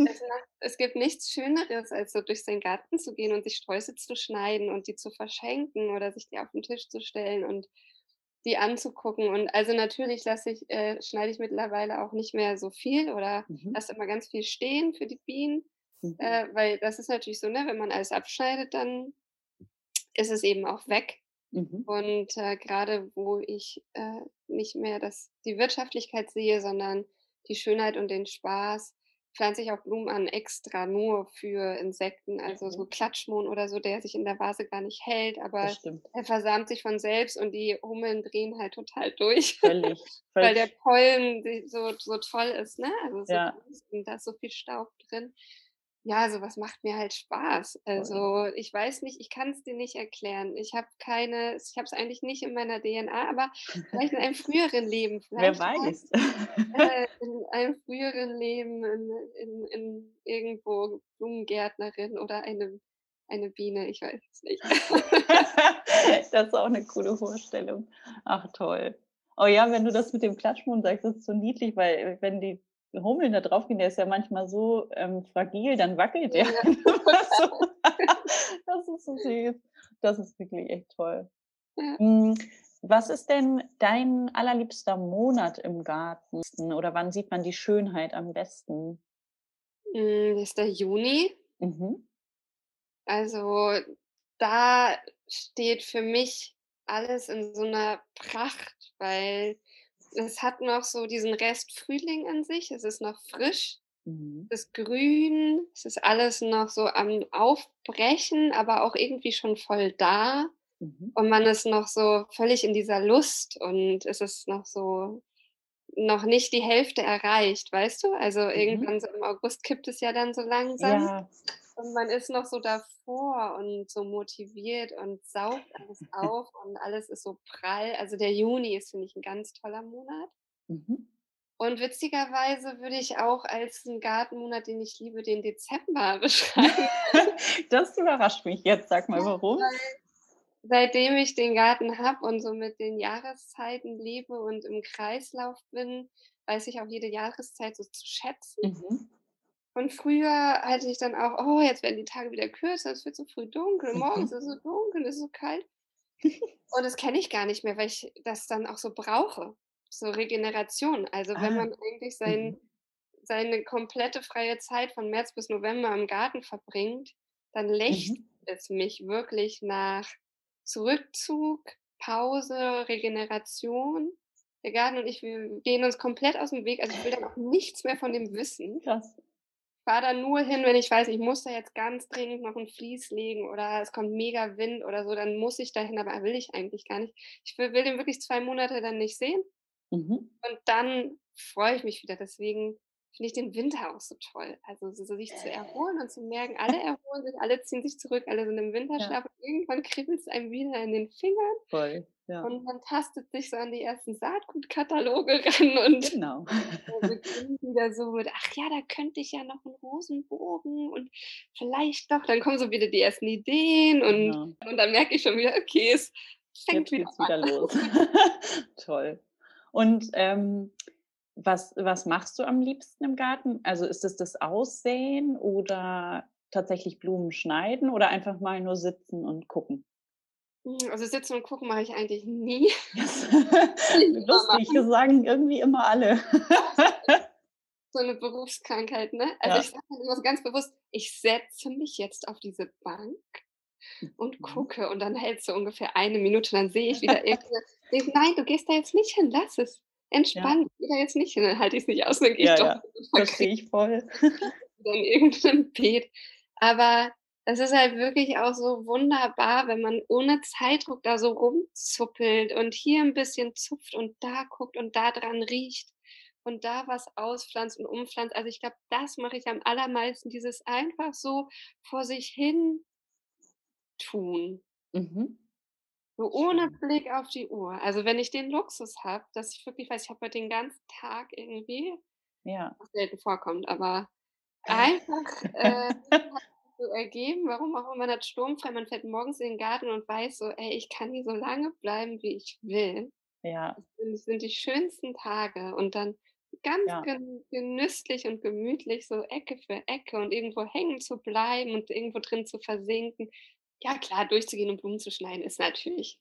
es macht es gibt nichts Schöneres, als so durch seinen Garten zu gehen und sich Sträuße zu schneiden und die zu verschenken oder sich die auf 'n Tisch zu stellen und die anzugucken. Und also, natürlich lasse ich äh, schneide ich mittlerweile auch nicht mehr so viel oder Mhm. lasse immer ganz viel stehen für die Bienen, Mhm. äh, weil das ist natürlich so, ne, wenn man alles abschneidet, dann ist es eben auch weg. Mhm. Und, äh, grade wo ich, äh, nicht mehr das die Wirtschaftlichkeit sehe, sondern die Schönheit und den Spaß, pflanze ich auch Blumen an extra nur für Insekten, also Mhm. so Klatschmohn oder so, der sich in der Vase gar nicht hält, aber er versamt sich von selbst und die Hummeln drehen halt total durch, Völlig, weil der völlig. Pollen so so toll ist, ne? Also so Ja. und da ist so viel Staub drin. Ja, so was macht mir halt Spaß. Also, ich weiß nicht, ich kann's dir nicht erklären. Ich habe keine ich habe es eigentlich nicht in meiner DNA, aber vielleicht in einem früheren Leben. Wer Vielleicht ich, weiß. äh, in einem früheren Leben in in in irgendwo Blumengärtnerin oder eine eine Biene, ich weiß es nicht. Das ist auch 'ne coole Vorstellung. Ach toll. Oh ja, wenn du das mit dem Klatschmohn sagst, das ist so niedlich, weil, wenn die Hummeln da draufgehen, der ist ja manchmal so, ähm, fragil, dann wackelt der Ja. Das ist so süß. Das ist wirklich echt toll. Ja. Hm, was ist denn dein allerliebster Monat im Garten oder wann sieht man die Schönheit am besten? Hm, ist der Juni. Mhm. Also, da steht für mich alles in so 'ner Pracht, weil es hat noch so diesen Rest Frühling in sich. Es ist noch frisch, Mhm. es ist grün, es ist alles noch so am Aufbrechen, aber auch irgendwie schon voll da. Mhm. Und man ist noch so völlig in dieser Lust und es ist noch so noch nicht die Hälfte erreicht, weißt du? Also, Mhm. irgendwann so im August kippt es ja dann so langsam Ja. Und man ist noch so davor und so motiviert und saugt alles auf und alles ist so prall. Also, der Juni ist, finde ich, 'n ganz toller Monat. Mhm. Und witzigerweise würde ich auch als 'n Gartenmonat, den ich liebe, den Dezember beschreiben. Das überrascht mich jetzt. Sag mal, warum? weil seitdem ich den Garten habe und so mit den Jahreszeiten lebe und im Kreislauf bin, weiß ich auch jede Jahreszeit so zu schätzen. Mhm. Und früher hatte ich dann auch: „Oh, jetzt werden die Tage wieder kürzer, es wird so früh dunkel, morgens Mhm. ist es so dunkel, es ist so kalt.“ Und das kenne ich gar nicht mehr, weil ich das dann auch so brauche, so Regeneration. Also, wenn Ah. man eigentlich sein Mhm. seine komplette freie Zeit von März bis November im Garten verbringt, dann lechzt Mhm. es mich wirklich nach Zurückzug, Pause, Regeneration. Der Garten und ich, wir gehen uns komplett aus'm Weg. Also, ich will dann auch nichts mehr von dem wissen. Krass. Fahre da nur hin, wenn ich weiß, ich muss da jetzt ganz dringend noch 'n Vlies legen oder es kommt mega Wind oder so, dann muss ich dahin, aber will ich eigentlich gar nicht. Ich will will den wirklich 2 Monate dann nicht sehen Mhm. und dann freue ich mich wieder. Deswegen finde ich den Winter auch so toll. Also, so so sich zu erholen und zu merken, alle erholen sich, alle ziehen sich zurück, alle sind im Ja. Winterschlaf und irgendwann kribbelt's einem wieder in den Fingern Voll, ja. und man tastet sich so an die ersten Saatgutkataloge ran und Genau. äh, beginnt wieder so mit: „Ach ja, da könnte ich ja noch 'n Rosenbogen und vielleicht doch“ dann kommen so wieder die ersten Ideen und Genau. und dann merke ich schon wieder: „Okay, es fängt Jetzt wieder geht's wieder an.“ los. Toll. Und, ähm, was was machst du am liebsten im Garten? Also, ist es das Aussehen oder tatsächlich Blumen schneiden oder einfach mal nur sitzen und gucken? Hm, also, sitzen und gucken mache ich eigentlich nie. Lustig, das sagen irgendwie immer alle. So 'ne Berufskrankheit, ne? Also, Ja. ich sage immer so ganz bewusst: „Ich setze mich jetzt auf diese Bank und Mhm. gucke“ und dann hält's so ungefähr eine Minute, dann sehe ich wieder irgendwas denke: „Nein, du gehst da jetzt nicht hin, lass es. Ja. Entspann, geh da jetzt nicht hin.“ Dann halte ich's nicht aus, dann gehe ich Ja, doch ja, verstehe ich voll. wieder in irgend 'nem Beet. Aber es ist halt wirklich auch so wunderbar, wenn man ohne Zeitdruck da so rumzuppelt und hier 'n bisschen zupft und da guckt und da dran riecht und da was auspflanzt und umpflanzt. Also, ich glaube, das mache ich am allermeisten, dieses einfach so vor sich hin tun. Mhm. So ohne. Blick auf die Uhr. Also, wenn ich den Luxus habe, dass ich wirklich weiß, ich habe heute den ganzen Tag irgendwie Ja. was selten vorkommt, aber einfach, äh, so ergeben, warum auch immer, man hat sturmfrei, man fährt morgens in den Garten und weiß so: „Ey, ich kann hier so lange bleiben, wie ich will.“ Ja. Das sind sind die schönsten Tage und dann ganz Ja. gen genüsslich und gemütlich so Ecke für Ecke und irgendwo hängen zu bleiben und irgendwo drin zu versinken. Ja klar, durchzugehen und Blumen zu schneiden ist natürlich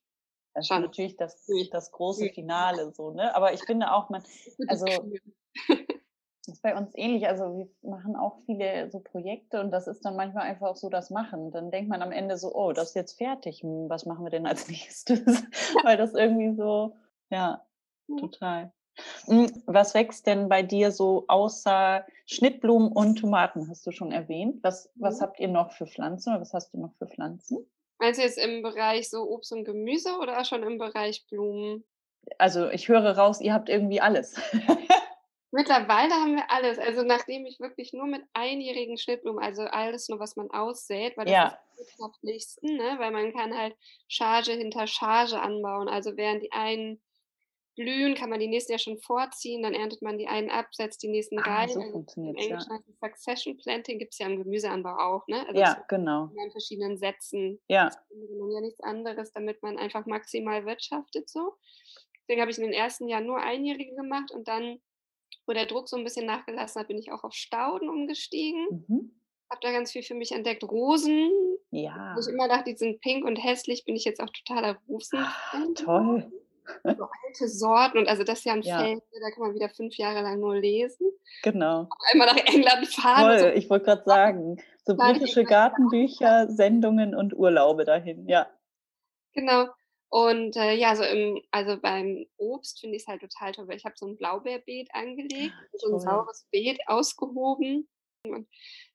Das ist schon natürlich das das große. Finale so, ne? Aber ich finde auch, man also Kühe. ist bei uns ähnlich. Also, wir machen auch viele so Projekte und das ist dann manchmal einfach auch so das Machen. Dann denkt man am Ende so: „Oh, das ist jetzt fertig. Hm, was machen wir denn als Nächstes?“ Weil das irgendwie so Ja. total. Hm, was wächst denn bei dir so außer Schnittblumen und Tomaten, hast du schon erwähnt? Was, was Mhm. habt ihr noch für Pflanzen oder was hast du noch für Pflanzen? Meinst du jetzt im Bereich so Obst und Gemüse oder schon im Bereich Blumen? Also ich höre raus, ihr habt irgendwie alles. Mittlerweile haben wir alles. Also, nachdem ich wirklich nur mit einjährigen Schnittblumen also alles nur, was man aussät, weil das ist Ja. am wirtschaftlichsten, ne? Weil man kann halt Charge hinter Charge anbauen. Also, während die einen blühen, kann man die nächsten ja schon vorziehen, dann erntet man die einen ab, setzt die nächsten Ah, rein. so Also, im funktioniert's, ja. Es Succession Planting, gibt's ja im Gemüseanbau auch, ne? Also, Ja, genau. in verschiedenen Sätzen. Ja. Das im genommen ja nichts anderes, damit man einfach maximal wirtschaftet so. Deswegen habe ich in den ersten Jahren nur einjährige gemacht und dann, wo der Druck so 'n bisschen nachgelassen hat, bin ich auch auf Stauden umgestiegen. Mhm. Habe da ganz viel für mich entdeckt. Rosen, wo Ja. ich immer dachte, die sind pink und hässlich, bin ich jetzt auch totaler Ah, Rosen-Fan toll. So alte Sorten und also das ist ja 'n Ja. Feld, ne, da kann man wieder 5 Jahre lang nur lesen. Genau. Auf einmal nach England fahren und so. Ich wollte grad sagen, so ich britische Gartenbücher, Sendungen und Urlaube dahin, ja. Genau. Und, äh, ja, so im also beim Obst finde ich's halt total toll, weil ich habe so 'n Blaubeerbeet angelegt, so 'n Toll. saures Beet ausgehoben und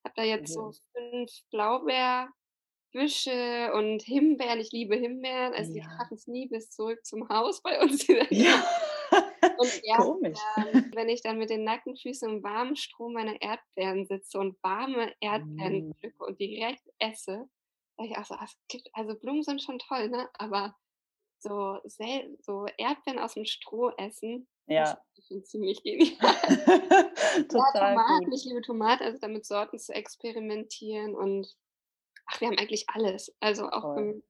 habe da jetzt so Mhm. 5 Blaubeerbüsche und Himbeeren. Ich liebe Himbeeren, also die Ja. schaffen's nie bis zurück zum Haus bei uns. Ja. Und Komisch. Erdbeeren, wenn ich dann mit den nackten Füßen im warmen Strom meiner Erdbeeren sitze und warme Erdbeeren Mm. pflücke und direkt esse, sage ich auch so: „Ah, es also Blumen sind schon toll, ne, aber so so Erdbeeren aus'm Stroh essen, das Ja. finde ich schon ziemlich genial.“ Ja, Total Tomaten, gut. ich liebe Tomaten, also damit Sorten zu experimentieren und ach, wir haben eigentlich alles. Also auch, ähm,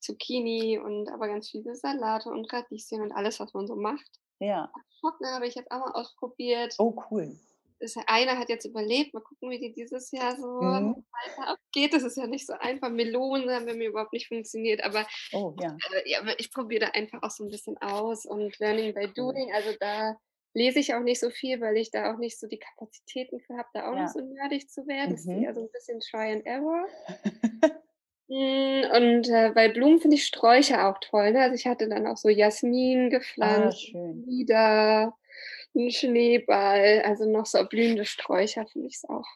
Zucchini und aber ganz viele Salate und Radieschen und alles, was man so macht. Ja. Artischocken habe ich jetzt auch mal ausprobiert. Oh, cool. Das eine hat jetzt überlebt. Mal gucken, wie die dieses Jahr so Mhm. weiter abgeht. Das ist ja nicht so einfach. Melonen haben bei mir überhaupt nicht funktioniert, aber, Oh, ja. äh, ja, ich probiere da einfach auch so 'n bisschen aus und Learning by Cool. doing. Also, da lese ich auch nicht so viel, weil ich da auch nicht so die Kapazitäten für habe, da auch noch Ja. so nerdig zu werden. Das ist Mhm. eher so 'n bisschen Try and Error. Hm, und, äh, bei Blumen finde ich Sträucher auch toll, ne? Also, ich hatte dann auch so Jasmin Ah, gepflanzt, schön. Flieder, 'n Schneeball, also noch so blühende Sträucher finde ich's auch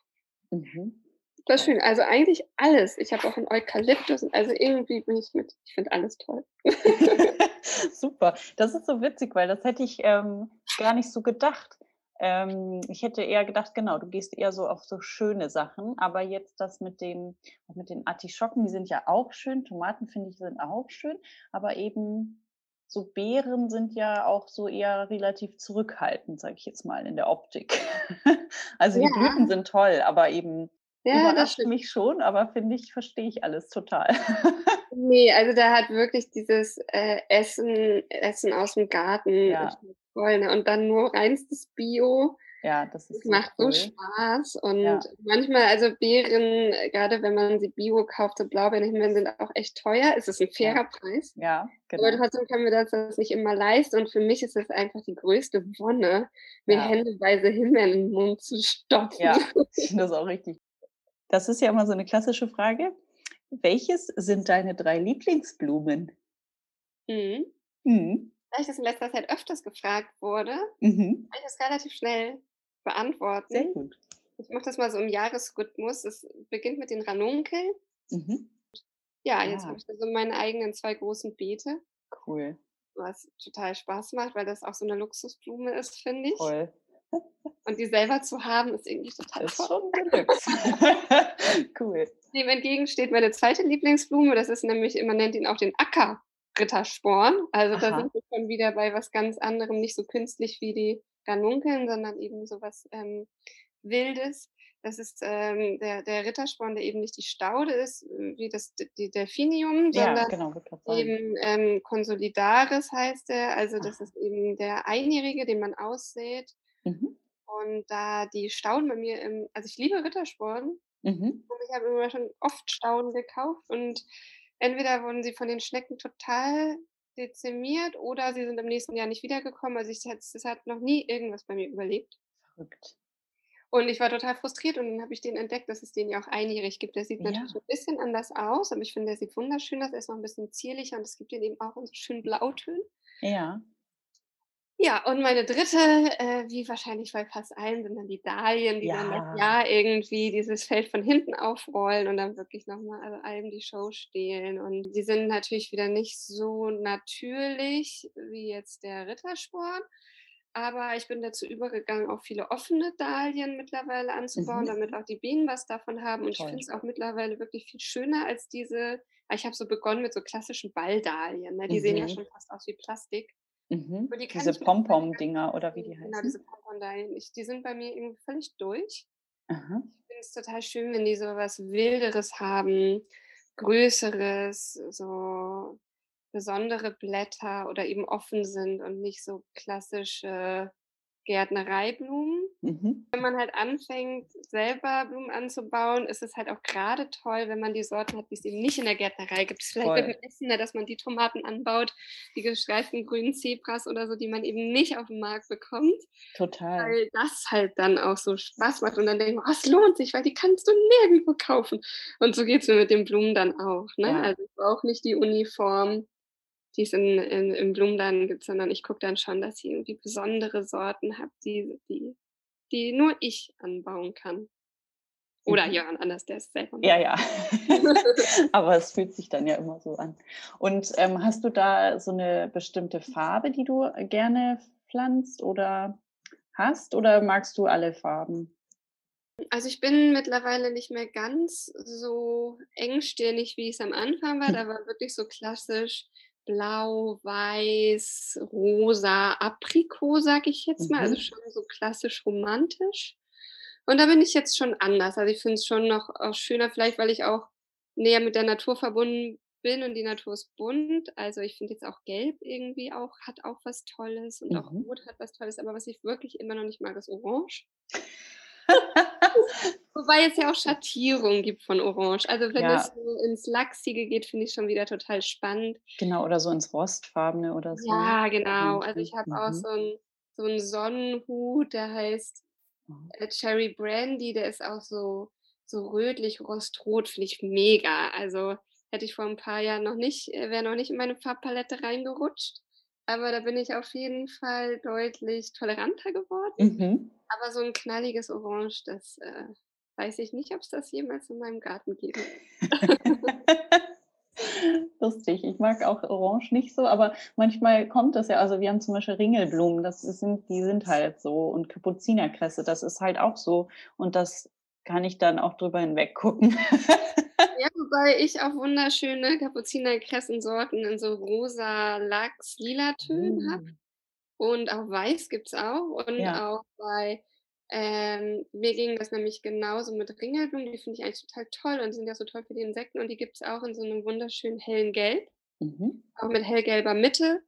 Mhm. Toll. schön. Also, eigentlich alles. Ich habe auch 'n Eukalyptus, also irgendwie bin ich mit ich finde alles toll. Super. Das ist so witzig, weil das hätte ich, ähm, gar nicht so gedacht. Ähm, ich hätte eher gedacht, genau, du gehst eher so auf so schöne Sachen, aber jetzt das mit dem mit den Artischocken, die sind ja auch schön. Tomaten, finde ich, sind auch schön, aber eben so Beeren sind ja auch so eher relativ zurückhaltend, sage ich jetzt mal, in der Optik. Also, die Blüten Ja. sind toll, aber eben Ja, das überrascht mich schon, aber finde ich verstehe ich alles total. Ne, also da hat wirklich dieses, äh, Essen Essen aus'm Garten Ja. Toll, ne? Und dann nur reinstes Bio. Ja, das Das ist so macht so cool. Spaß und Ja. manchmal also Beeren, grade wenn man sie Bio kauft, so Blaubeeren, Himbeeren sind auch echt teuer. Es ist 'n Ja. fairer Preis. Ja, Aber genau. trotzdem können wir das das nicht immer leisten und für mich ist das einfach die größte Wonne, mir Ja. händeweise Himbeeren in 'n Mund zu stopfen. Ja, das ist auch richtig. Das ist ja immer so 'ne klassische Frage. Welches sind deine 3 Lieblingsblumen? Mhm. Mhm. Da ich das in letzter Zeit öfters gefragt wurde, Mhm. kann ich das relativ schnell Sehr beantworten. gut. Ich mache das mal so im Jahresrhythmus. Es beginnt mit den Ranunkeln. Mhm. Ja, jetzt Ah. habe ich da so meine eigenen 2 großen Beete, Cool. was total Spaß macht, weil das auch so 'ne Luxusblume ist, finde ich. Toll. Und die selber zu haben, ist irgendwie total Ist toll. schon Deluxe. Cool. Dem entgegen steht meine 2. Lieblingsblume. Das ist nämlich man nennt ihn auch den Acker-Rittersporn. Also, da Aha. sind wir schon wieder bei was ganz anderem, nicht so künstlich wie die Ranunkeln, sondern eben so was, ähm, Wildes. Das ist, ähm, der der Rittersporn, der eben nicht die Staude ist, äh, wie das die Delphinium, Ja, sondern genau, eben, ähm, Consolidaris heißt der. Also, das Aha. ist eben der Einjährige, den man aussät. Mhm. Und da die Stauden bei mir im also, ich liebe Rittersporn Mhm. und ich habe immer schon oft Stauden gekauft und entweder wurden sie von den Schnecken total dezimiert oder sie sind im nächsten Jahr nicht wiedergekommen. Also, ich es hat noch nie irgendwas bei mir überlebt. Verrückt. Und ich war total frustriert und dann habe ich den entdeckt, dass es den ja auch einjährig gibt. Der sieht natürlich Ja. 'n bisschen anders aus, aber ich finde, der sieht wunderschön aus. Er ist noch 'n bisschen zierlicher und es gibt den eben auch in so schönen Blautönen. Ja. Ja, und meine dritte, äh, wie wahrscheinlich bei fast allen, sind dann die Dahlien, die dann das Ja. Jahr irgendwie dieses Feld von hinten aufrollen und dann wirklich noch mal, also, allem die Show stehlen. Und die sind natürlich wieder nicht so natürlich wie jetzt der Rittersport, aber ich bin dazu übergegangen, auch viele offene Dahlien mittlerweile anzubauen, Mhm. damit auch die Bienen was davon haben. Und ich finde Toll. es auch mittlerweile wirklich viel schöner als diese ich habe so begonnen mit so klassischen Balldahlien, ne? Die sehen ja Mhm. schon fast aus wie Plastik. Mhm. Diese ganz Pom-Pom-Dinger oder wie die genau, diese heißen? Pompon-Dahlien. Ich die sind bei mir irgendwie völlig durch. Aha. Ich finde es total schön, wenn die so was Wilderes haben, Größeres, so besondere Blätter oder eben offen sind und nicht so klassische Gärtnereiblumen. Mhm. Wenn man halt anfängt, selber Blumen anzubauen, ist es halt auch grade toll, wenn man die Sorten hat, die es eben nicht in der Gärtnerei gibt. Vielleicht Voll. Essen, ne, dass man die Tomaten anbaut, die gestreiften grünen Zebras oder so, die man eben nicht aufm Markt bekommt, Total. weil das halt dann auch so Spaß macht und dann denkt man: „Oh, es lohnt sich, weil die kannst du nirgendwo kaufen.“ Und so geht's mir mit den Blumen dann auch, ne? Ja. Also, ich brauche nicht die Uniform, die es in in im Blumenladen gibt, sondern ich gucke dann schon, dass ich irgendwie besondere Sorten habe, die die die nur ich anbauen kann. Oder Mhm. jemand anders, der es selber Ja, macht. ja. Aber es fühlt sich dann ja immer so an. Und, ähm, hast du da so 'ne bestimmte Farbe, die du gerne pflanzt oder hast oder magst du alle Farben? Also, ich bin mittlerweile nicht mehr ganz so engstirnig, wie ich's am Anfang war. Da war wirklich so klassisch blau, weiß, rosa, Aprikot, sage ich jetzt mal, also, Mhm. schon so klassisch romantisch. Und da bin ich jetzt schon anders. Also, ich finde es schon noch auch schöner, vielleicht weil ich auch näher mit der Natur verbunden bin und die Natur ist bunt. Also, ich finde jetzt auch Gelb irgendwie auch hat auch was Tolles und auch Mhm. Rot hat was Tolles, aber was ich wirklich immer noch nicht mag, ist Orange. Wobei es ja auch Schattierungen gibt von Orange. Also, wenn es Ja. so ins Lachsige geht, finde ich schon wieder total spannend. Genau, oder so ins Rostfarbene oder so. Ja, genau. Also, ich habe auch Mhm. so 'n so 'n Sonnenhut, der heißt, Mhm. äh, Cherry Brandy, der ist auch so so rötlich, rostrot, finde ich mega. Also, hätte ich vor 'n paar Jahren noch nicht äh, wäre noch nicht in meine Farbpalette reingerutscht, aber da bin ich auf jeden Fall deutlich toleranter geworden. Mhm. Aber so 'n knalliges Orange, das, äh, weiß ich nicht, ob's das jemals in meinem Garten geben Lustig. Ich mag auch Orange nicht so, aber manchmal kommt das ja. Also, wir haben zum Beispiel Ringelblumen, das sind die sind halt so und Kapuzinerkresse, das ist halt auch so und das kann ich dann auch drüber hinweggucken. Ja, wobei ich auch wunderschöne Kapuzinerkressensorten in so rosa, Lachs, Lilatönen habe Uh. und auch weiß gibt's auch und Ja. auch bei ähm, mir ging das nämlich genauso mit Ringelblumen, die finde ich eigentlich total toll und sind ja so toll für die Insekten und die gibt's auch in so 'nem wunderschönen hellen Gelb, Mhm. auch mit hellgelber Mitte.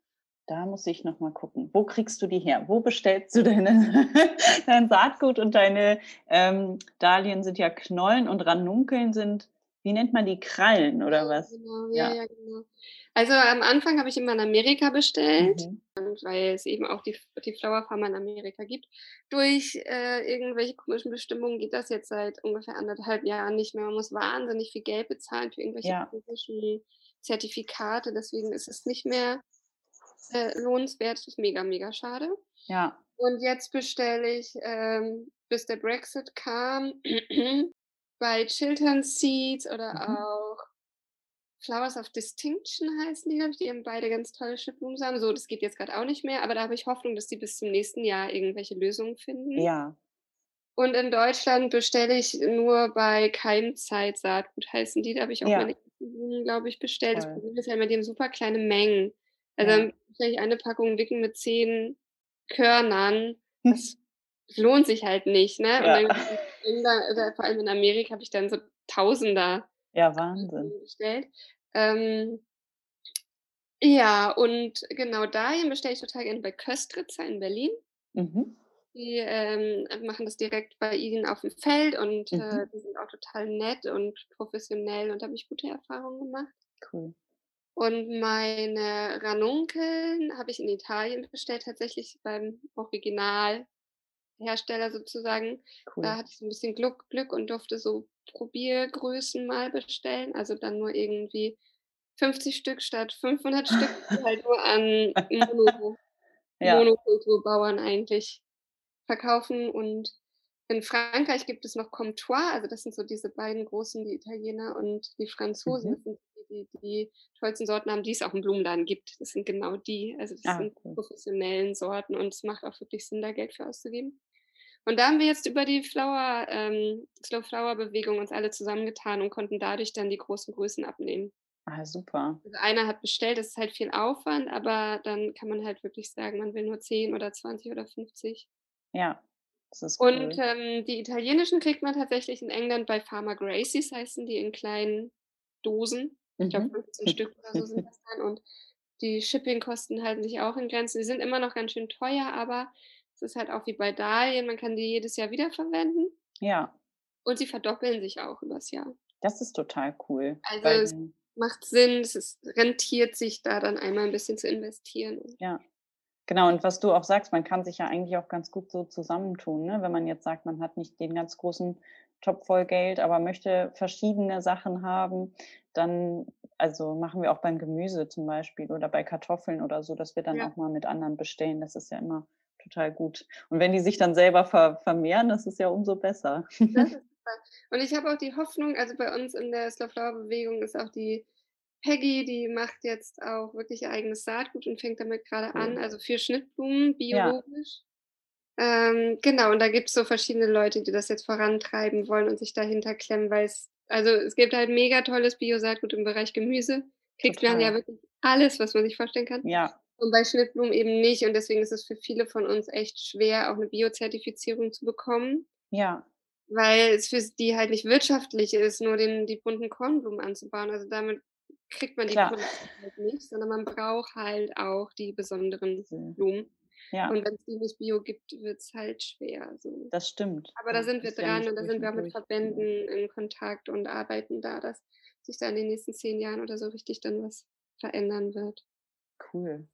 Da muss ich noch mal gucken. Wo kriegst du die her? Wo bestellst du deine dein Saatgut und deine, ähm Dahlien sind ja Knollen und Ranunkeln sind wie nennt man die, Krallen oder was? genau. Ja, Ja. ja, genau. Also, am Anfang habe ich immer in Amerika bestellt, Mhm. weil es eben auch die die Flower Farmer in Amerika gibt. Durch, äh, irgendwelche komischen Bestimmungen geht das jetzt seit ungefähr 1 1/2 Jahren nicht mehr. Man muss wahnsinnig viel Geld bezahlen für irgendwelche Ja. komischen Zertifikate, deswegen ist es nicht mehr, äh, lohnenswert. Das ist mega, mega schade. Ja. Und jetzt bestelle ich, ähm, bis der Brexit kam, bei Chiltern Seeds oder Mhm. auch Flowers of Distinction heißen die, glaube ich. Die haben beide ganz tolle Schnittblumensamen. So, das geht jetzt grad auch nicht mehr, aber da habe ich Hoffnung, dass die bis zum nächsten Jahr irgendwelche Lösungen finden. Ja. Und in Deutschland bestelle ich nur bei Keimzeit Saatgut heißen die. Da habe ich auch Ja. meine Blumen, glaube ich, bestellt. Das Toll. Problem ist ja immer, die haben super kleine Mengen. Also, Ja. ich eine Packung Wicken mit 10 Körnern. Das lohnt sich halt nicht, ne? Und Ja. dann in da oder vor allem in Amerika habe ich dann so Tausender Ja, Wahnsinn. bestellt. Ähm ja, und genau, Dahlien bestelle ich total gerne bei Köstritzer in Berlin. Mhm. Die, ähm, machen das direkt bei ihnen auf'm Feld und, äh, Mhm. die sind auch total nett und professionell und habe ich gute Erfahrungen gemacht. Cool. Und meine Ranunkeln habe ich in Italien bestellt, tatsächlich beim Originalhersteller sozusagen. Cool. Da hatte ich so 'n bisschen Gluck Glück und durfte so Probiergrößen mal bestellen, also dann nur irgendwie 50 Stück statt 500 Stück, halt nur an Mono ja. Monokulturbauern eigentlich verkaufen. Und in Frankreich gibt es noch Comptoir, also das sind so diese beiden großen, die Italiener und die Franzosen. Mhm. Die, die die tollsten Sorten haben, die es auch im Blumenladen gibt. Das sind genau die. Also das ah, sind cool. professionellen Sorten und es macht auch wirklich Sinn, da Geld für auszugeben. Und da haben wir jetzt über die Flower, ähm, Slow Flower Bewegung uns alle zusammengetan und konnten dadurch dann die großen Größen abnehmen. Ah, super. Also einer hat bestellt, das ist halt viel Aufwand, aber dann kann man halt wirklich sagen, man will nur 10 oder 20 oder 50. Ja, das ist cool. Und ähm, die italienischen kriegt man tatsächlich in England bei Pharma Gracies, heißen die in kleinen Dosen. Ich glaube, 15 mhm. Stück oder so sind das dann. Und die Shippingkosten halten sich auch in Grenzen. Die sind immer noch ganz schön teuer, aber es ist halt auch wie bei Dahlien, man kann die jedes Jahr wiederverwenden. Ja. Und sie verdoppeln sich auch übers Jahr. Das ist total cool. Also es macht Sinn, es ist, rentiert sich da dann einmal ein bisschen zu investieren. Ja. Genau, und was du auch sagst, man kann sich ja eigentlich auch ganz gut so zusammentun, ne? wenn man jetzt sagt, man hat nicht den ganz großen Topf voll Geld, aber möchte verschiedene Sachen haben, dann, also machen wir auch beim Gemüse zum Beispiel oder bei Kartoffeln oder so, dass wir dann ja. auch mal mit anderen bestellen. Das ist ja immer total gut. Und wenn die sich dann selber ver vermehren, das ist ja umso besser. Und ich habe auch die Hoffnung, also bei uns in der Slow Flower Bewegung ist auch die Peggy, die macht jetzt auch wirklich ihr eigenes Saatgut und fängt damit gerade an, also für Schnittblumen, biologisch. Ja. Ähm, genau, und da gibt es so verschiedene Leute, die das jetzt vorantreiben wollen und sich dahinter klemmen, weil es, also es gibt halt mega tolles Bio-Saatgut im Bereich Gemüse. Kriegt Total. man ja wirklich alles, was man sich vorstellen kann. Ja. Und bei Schnittblumen eben nicht. Und deswegen ist es für viele von uns echt schwer, auch eine Biozertifizierung zu bekommen. Ja. Weil es für die halt nicht wirtschaftlich ist, nur den, die bunten Kornblumen anzubauen. Also damit kriegt man die Klar. Kunden halt nicht, sondern man braucht halt auch die besonderen Blumen. Ja. Und wenn es die nicht Bio gibt, wird es halt schwer. So. Das stimmt. Aber da sind wir dran ja und da sind wir auch mit Verbänden in Kontakt und arbeiten da, dass sich da in den nächsten zehn Jahren oder so richtig dann was verändern wird. Cool.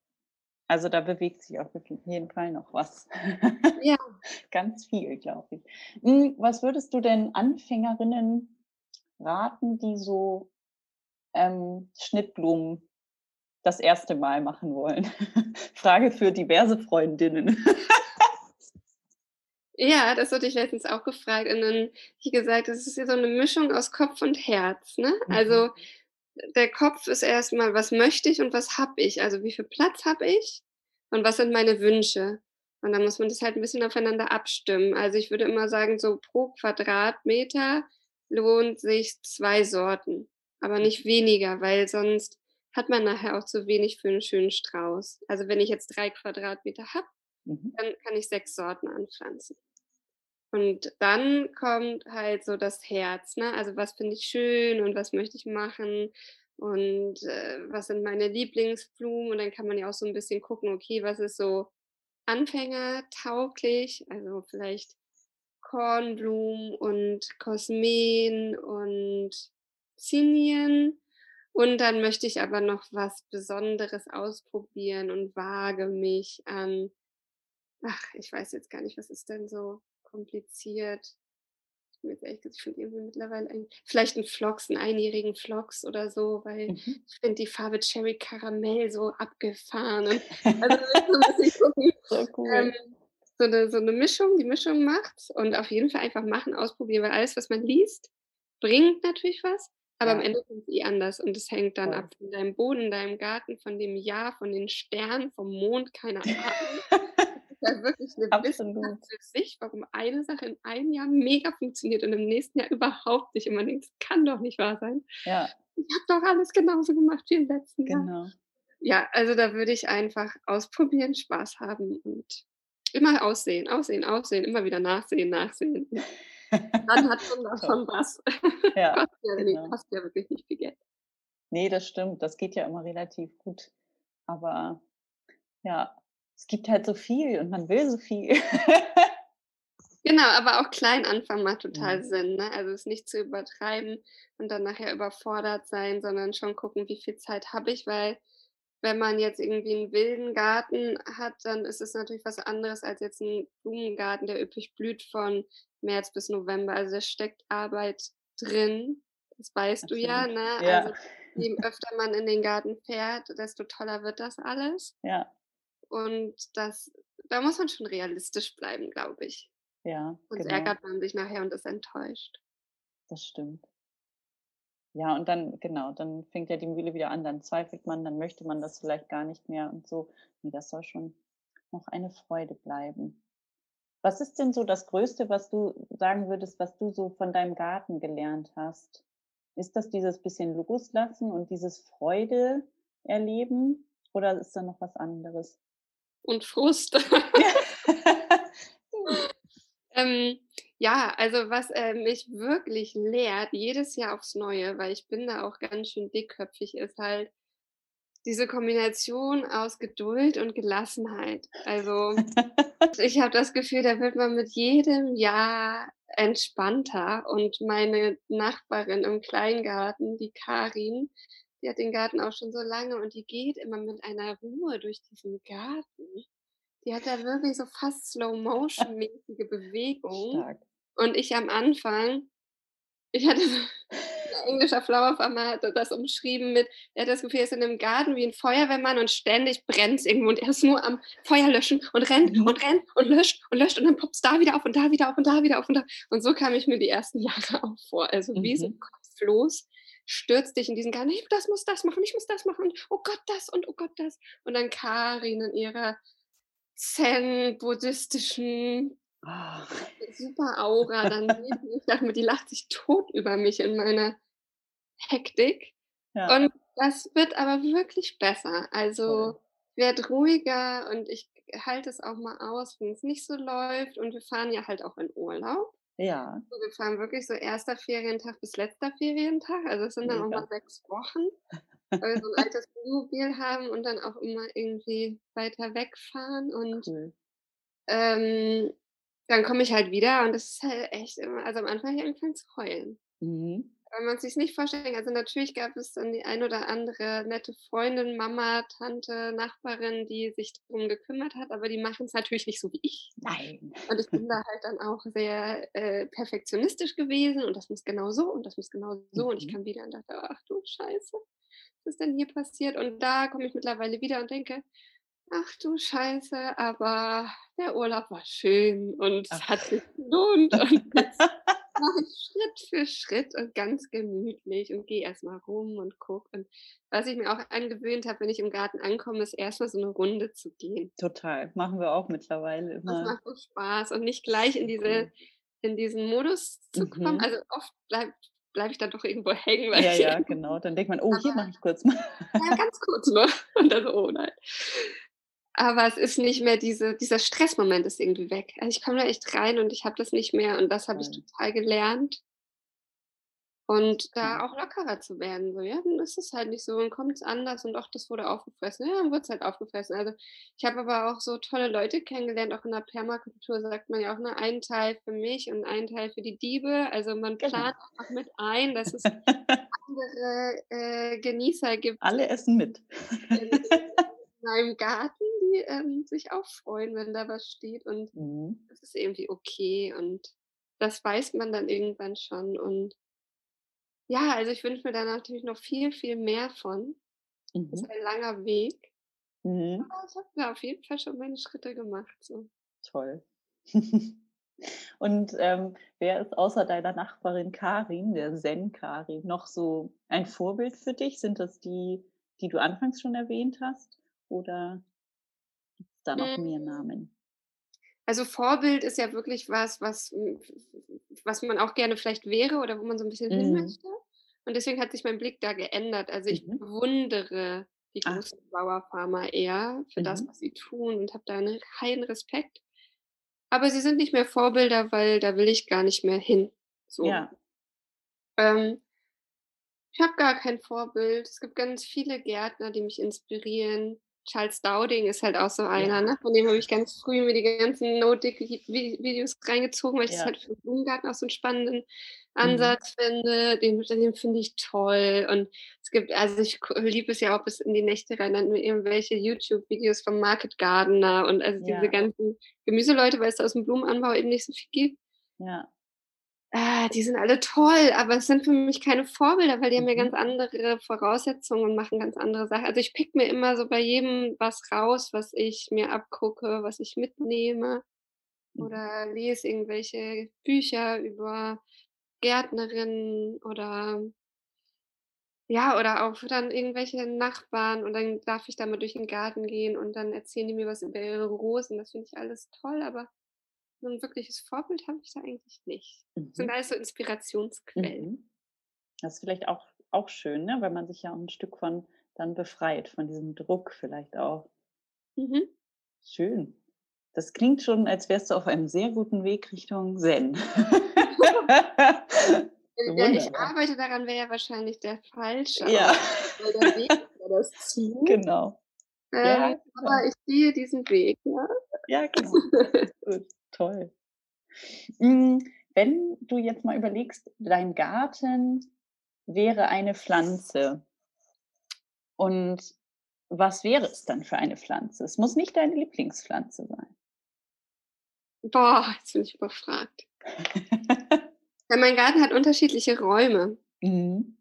Also da bewegt sich auf jeden Fall noch was. Ja. Ganz viel, glaube ich. Hm, was würdest du denn Anfängerinnen raten, die so ähm, Schnittblumen das erste Mal machen wollen? Frage für diverse Freundinnen. Ja, das wurde ich letztens auch gefragt. Und dann, wie gesagt, das ist ja so eine Mischung aus Kopf und Herz. Ne? Mhm. Also der Kopf ist erstmal, was möchte ich und was habe ich? Also wie viel Platz habe ich und was sind meine Wünsche? Und dann muss man das halt ein bisschen aufeinander abstimmen. Also ich würde immer sagen, so pro Quadratmeter lohnt sich zwei Sorten, aber nicht weniger, weil sonst hat man nachher auch zu wenig für einen schönen Strauß. Also wenn ich jetzt drei Quadratmeter habe, mhm. dann kann ich sechs Sorten anpflanzen. Und dann kommt halt so das Herz, ne? Also was finde ich schön und was möchte ich machen? Und äh, was sind meine Lieblingsblumen? Und dann kann man ja auch so ein bisschen gucken, okay, was ist so anfängertauglich, also vielleicht Kornblumen und Kosmen und Zinien. Und dann möchte ich aber noch was Besonderes ausprobieren und wage mich an, ach, ich weiß jetzt gar nicht, was ist denn so kompliziert. Ich bin jetzt ehrlich gesagt, ich finde irgendwie mittlerweile ein, vielleicht einen Flox, einen einjährigen Flox oder so, weil mhm. ich finde die Farbe Cherry Karamell so abgefahren. Und, also so, cool. ähm, so, eine, so eine Mischung, die Mischung macht und auf jeden Fall einfach machen, ausprobieren, weil alles, was man liest, bringt natürlich was. Aber ja. am Ende kommt es eh anders und es hängt dann ja. ab von deinem Boden, deinem Garten, von dem Jahr, von den Sternen, vom Mond, keine Ahnung. Ja wirklich eine Wissenschaft für sich, warum eine Sache in einem Jahr mega funktioniert und im nächsten Jahr überhaupt nicht. Und man denkt, das kann doch nicht wahr sein. Ja. Ich habe doch alles genauso gemacht wie im letzten genau. Jahr. Ja, also da würde ich einfach ausprobieren, Spaß haben und immer aussehen, aussehen, aussehen, immer wieder nachsehen, nachsehen. Dann hat man davon was. Ja, kostet, ja, genau. kostet ja wirklich nicht viel Geld. Nee, das stimmt. Das geht ja immer relativ gut. Aber ja, es gibt halt so viel und man will so viel. genau, aber auch klein anfangen macht total ja. Sinn. Ne? Also es nicht zu übertreiben und dann nachher überfordert sein, sondern schon gucken, wie viel Zeit habe ich, weil wenn man jetzt irgendwie einen wilden Garten hat, dann ist es natürlich was anderes als jetzt ein Blumengarten, der üppig blüht von März bis November. Also da steckt Arbeit drin. Das weißt Absolut. du ja, ne? Ja. Also je öfter man in den Garten fährt, desto toller wird das alles. Ja. Und das, da muss man schon realistisch bleiben, glaube ich. Ja, Sonst genau. ärgert man sich nachher und ist enttäuscht. Das stimmt. Ja, und dann, genau, dann fängt ja die Mühle wieder an, dann zweifelt man, dann möchte man das vielleicht gar nicht mehr und so. Nee, das soll schon noch eine Freude bleiben. Was ist denn so das Größte, was du sagen würdest, was du so von deinem Garten gelernt hast? Ist das dieses bisschen Loslassen und dieses Freude erleben oder ist da noch was anderes? Und Frust. ähm, ja, also was äh, mich wirklich lehrt, jedes Jahr aufs Neue, weil ich bin da auch ganz schön dickköpfig, ist halt diese Kombination aus Geduld und Gelassenheit. Also ich habe das Gefühl, da wird man mit jedem Jahr entspannter. Und meine Nachbarin im Kleingarten, die Karin, die hat den Garten auch schon so lange und die geht immer mit einer Ruhe durch diesen Garten. Die hat da wirklich so fast Slow-Motion-mäßige Bewegungen. Stark. Und ich am Anfang, ich hatte so, ein englischer Flower Farmer hatte das umschrieben mit, er hat das Gefühl, er ist in einem Garten wie ein Feuerwehrmann und ständig brennt es irgendwo und er ist nur am Feuer löschen und rennt Mhm. und rennt und löscht und löscht und dann poppt es da wieder auf und da wieder auf und da wieder auf und da. Und so kam ich mir die ersten Jahre auch vor. Also wie so Mhm. kopflos stürzt dich in diesen Garten, ich das muss das machen, ich muss das machen, und oh Gott, das und oh Gott, das. Und dann Karin in ihrer zen-buddhistischen Ah, super Aura dann. Ich dachte mir, die lacht sich tot über mich in meiner Hektik. ja, Und das wird aber wirklich besser. Also ich werde ruhiger und ich halte es auch mal aus, wenn es nicht so läuft. Und wir fahren ja halt auch in Urlaub. Ja, Also wir fahren wirklich so erster Ferientag bis letzter Ferientag. Also es sind dann auch mega. mal sechs Wochen, weil wir so ein altes Wohnmobil haben und dann auch immer irgendwie weiter wegfahren. Und Cool. ähm, dann komme ich halt wieder und das ist halt echt immer, also am Anfang habe ich angefangen zu heulen. Mhm. Weil man sich nicht vorstellen kann. Also natürlich gab es dann die ein oder andere nette Freundin, Mama, Tante, Nachbarin, die sich darum gekümmert hat, aber die machen es natürlich nicht so wie ich. Nein. Und ich bin da halt dann auch sehr äh, perfektionistisch gewesen und das muss genau so und das muss genau so. Und ich Mhm. kam wieder und dachte, ach du Scheiße, was ist denn hier passiert? Und da komme ich mittlerweile wieder und denke, ach du Scheiße, aber der Urlaub war schön und es hat sich gelohnt. Und jetzt mache ich Schritt für Schritt und ganz gemütlich und gehe erstmal rum und gucke. Und was ich mir auch angewöhnt habe, wenn ich im Garten ankomme, ist erstmal so eine Runde zu gehen. Total. Machen wir auch mittlerweile Das immer. macht so Spaß und nicht gleich in diese in diesen Modus zu kommen. Mhm. Also oft bleibe bleib ich dann doch irgendwo hängen, weil Ja, ja, genau. Dann denkt man, oh, hier Aber mache ich kurz mal. ja, ganz kurz nur. Und dann so, oh nein. Aber es ist nicht mehr diese dieser Stressmoment ist irgendwie weg. Also, ich komme da echt rein und ich habe das nicht mehr und das habe ich total gelernt. Und da auch lockerer zu werden, so, ja, dann ist es halt nicht so, dann kommt's anders und ach, das wurde aufgefressen. Ja, dann wird's halt aufgefressen. Also, ich habe aber auch so tolle Leute kennengelernt, auch in der Permakultur sagt man ja auch, ne, ein Teil für mich und ein Teil für die Diebe. Also, man Genau. plant einfach mit ein, dass es andere, äh, Genießer gibt Alle essen mit. in in meinem Garten, ähm, sich auch freuen, wenn da was steht und Mhm. das ist irgendwie okay und das weiß man dann irgendwann schon und ja, also, ich wünsche mir da natürlich noch viel, viel mehr von. Ist Mhm. ein langer Weg. Mhm. Aber ich habe da auf jeden Fall schon meine Schritte gemacht, so. Toll. Und, ähm, wer ist außer deiner Nachbarin Karin, der Zen-Karin, noch so ein Vorbild für dich? Sind das die, die du anfangs schon erwähnt hast? Oder gibt's da noch mehr. Namen? Also, Vorbild ist ja wirklich was, was hm, was man auch gerne vielleicht wäre oder wo man so 'n bisschen hin Mhm. möchte. Und deswegen hat sich mein Blick da geändert. Also, ich Mhm. bewundere die Ah. großen Flower-Farmer eher für das, Mhm. was sie tun und habe da 'ne heilen Respekt. Aber sie sind nicht mehr Vorbilder, weil da will ich gar nicht mehr hin, so. Ja. Ähm ich habe gar kein Vorbild. Es gibt ganz viele Gärtner, die mich inspirieren. Charles Dowding ist halt auch so einer, Ja. ne? Von dem habe ich ganz früh mir die ganzen No-Dig-Vi Videos reingezogen, weil ich das Ja. halt für Blumengarten auch so 'n spannenden Mhm. Ansatz finde. Den den finde ich toll. Und es gibt also, ich liebe es ja auch bis in die Nächte rein, dann irgendwelche YouTube-Videos vom Market Gardener und also diese Ja. ganzen Gemüseleute, weil es da aus'm Blumenanbau eben nicht so viel gibt. Ja. Ah, die sind alle toll, aber es sind für mich keine Vorbilder, weil die haben ja Mhm. ganz andere Voraussetzungen und machen ganz andere Sachen. Also, ich pick mir immer so bei jedem was raus, was ich mir abgucke, was ich mitnehme Mhm. oder lese irgendwelche Bücher über Gärtnerinnen oder ja, oder auch dann irgendwelche Nachbarn und dann darf ich da mal durch den Garten gehen und dann erzählen die mir was über ihre Rosen. Das finde ich alles toll, aber so 'n wirkliches Vorbild habe ich da eigentlich nicht. Sind Mhm. alles so Inspirationsquellen. Mhm. Das ist vielleicht auch auch schön, ne, weil man sich ja auch 'n Stück von dann befreit, von diesem Druck vielleicht auch. Mhm. Schön. Das klingt schon, als wärst du auf einem sehr guten Weg Richtung Zen. Ja, ich arbeite daran, wäre ja wahrscheinlich der falsche Ja. Ausdruck, weil der Weg ja das Ziel. Genau. Ja, Ähm, genau. aber ich gehe diesen Weg, ja. Ja, genau. Gut, toll. Hm, wenn du jetzt mal überlegst, dein Garten wäre eine Pflanze und was wäre es dann für eine Pflanze? Es muss nicht deine Lieblingspflanze sein. Boah, jetzt bin ich überfragt. Ja, mein Garten hat unterschiedliche Räume. Mhm.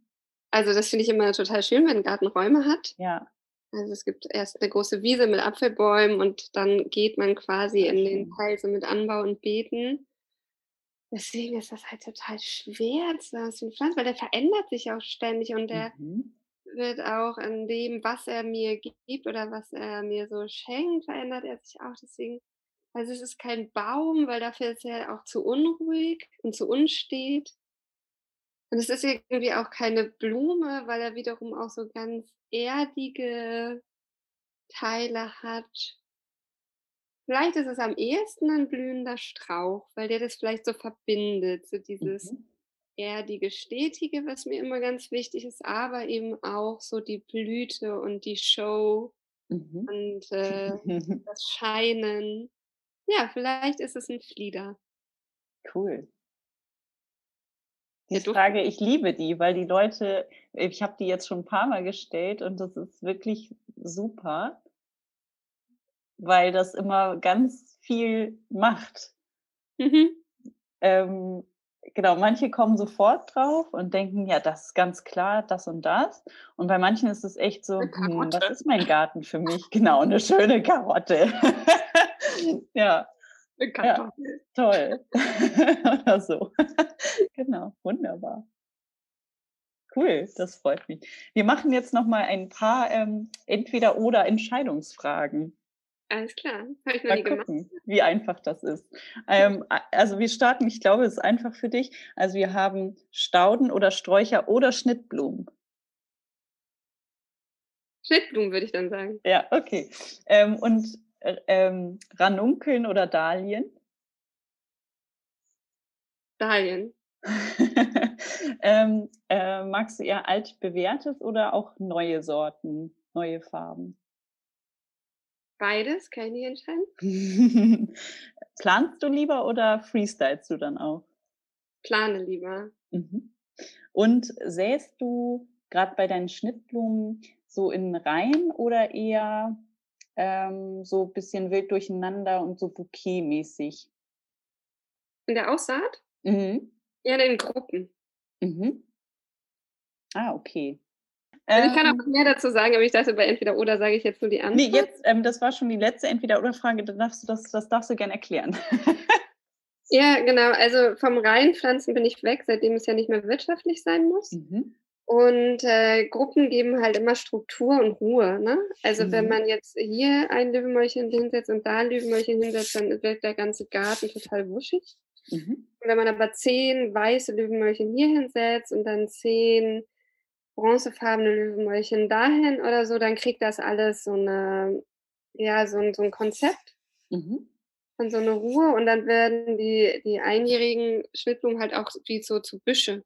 Also, das finde ich immer total schön, wenn 'n Garten Räume hat. Ja. Also, es gibt erst 'ne große Wiese mit Apfelbäumen und dann geht man quasi in den. Teil so mit Anbau und Beeten. Deswegen ist das halt total schwer zu sagen, was für 'ne Pflanze weil der verändert sich auch ständig und der Mhm. wird auch an dem, was er mir gibt oder was er mir so schenkt, verändert er sich auch. Deswegen also, es ist kein Baum, weil dafür ist er auch zu unruhig und zu unstet. Und es ist irgendwie auch keine Blume, weil er wiederum auch so ganz erdige Teile hat. Vielleicht ist es am ehesten 'nen blühender Strauch, weil der das vielleicht so verbindet, so dieses Mhm. erdige, stetige, was mir immer ganz wichtig ist, aber eben auch so die Blüte und die Show Mhm. und, äh, das Scheinen. Ja, vielleicht ist es 'n Flieder. Cool. Die Frage, ich liebe die, weil die Leute ich habe die jetzt schon 'n paarmal gestellt und das ist wirklich super weil das immer ganz viel macht. Mhm. Ähm, genau, manche kommen sofort drauf und denken: „Ja, das ist ganz klar, das und das.“ Und bei manchen ist es echt so: „Hm, was ist mein Garten für mich?“ Genau, 'ne schöne Karotte. Ja. 'Ne Ja, Kartoffel. toll. Oder so. Genau, wunderbar. Cool, das freut mich. Wir machen jetzt noch mal ein paar, ähm, Entweder-oder-Entscheidungsfragen. Alles klar, habe ich noch Mal nie gemacht. gucken, wie einfach das ist. Ähm, also, wir starten ich glaube, es ist einfach für dich. Also, wir haben Stauden oder Sträucher oder Schnittblumen. Schnittblumen, würde ich dann sagen. Ja, okay. Ähm, und, ähm, Ranunkeln oder Dahlien? Dahlien. Ähm, äh, magst du eher altbewährtes oder auch neue Sorten, neue Farben? Beides, kann ich nicht entscheiden. Planst du lieber oder freestylst du dann auch? Plane lieber. Mhm. Und säst du grad bei deinen Schnittblumen so in Reihen oder eher, ähm, so bisschen wild durcheinander und so bouquetmäßig? In der Aussaat? Mhm. Eher in Gruppen. Mhm. Ah, okay. Also, ich kann Ähm auch mehr dazu sagen, aber ich dachte, bei Entweder-Oder sage ich jetzt nur die Antwort. jetzt ähm, das war schon die letzte Entweder-Oder-Frage, dann darfst du das das darfst du gern erklären. Ja, genau. Also, vom Reihenpflanzen bin ich weg, seitdem es ja nicht mehr wirtschaftlich sein muss. Mhm. Und, äh, Gruppen geben halt immer Struktur und Ruhe, ne? Also, wenn Mhm. man jetzt hier ein Löwenmäulchen hinsetzt und da 'n Löwenmäulchen hinsetzt, dann wird der ganze Garten total wuschig. Mhm. Und wenn man aber 10 weiße Löwenmäulchen hier hinsetzt und dann 10 bronzefarbene Löwenmäulchen dahin oder so, dann kriegt das alles so 'ne ja, so 'n so 'n Konzept Mhm. und so 'ne Ruhe und dann werden die die einjährigen Schnittblumen halt auch wie so zu Büsche.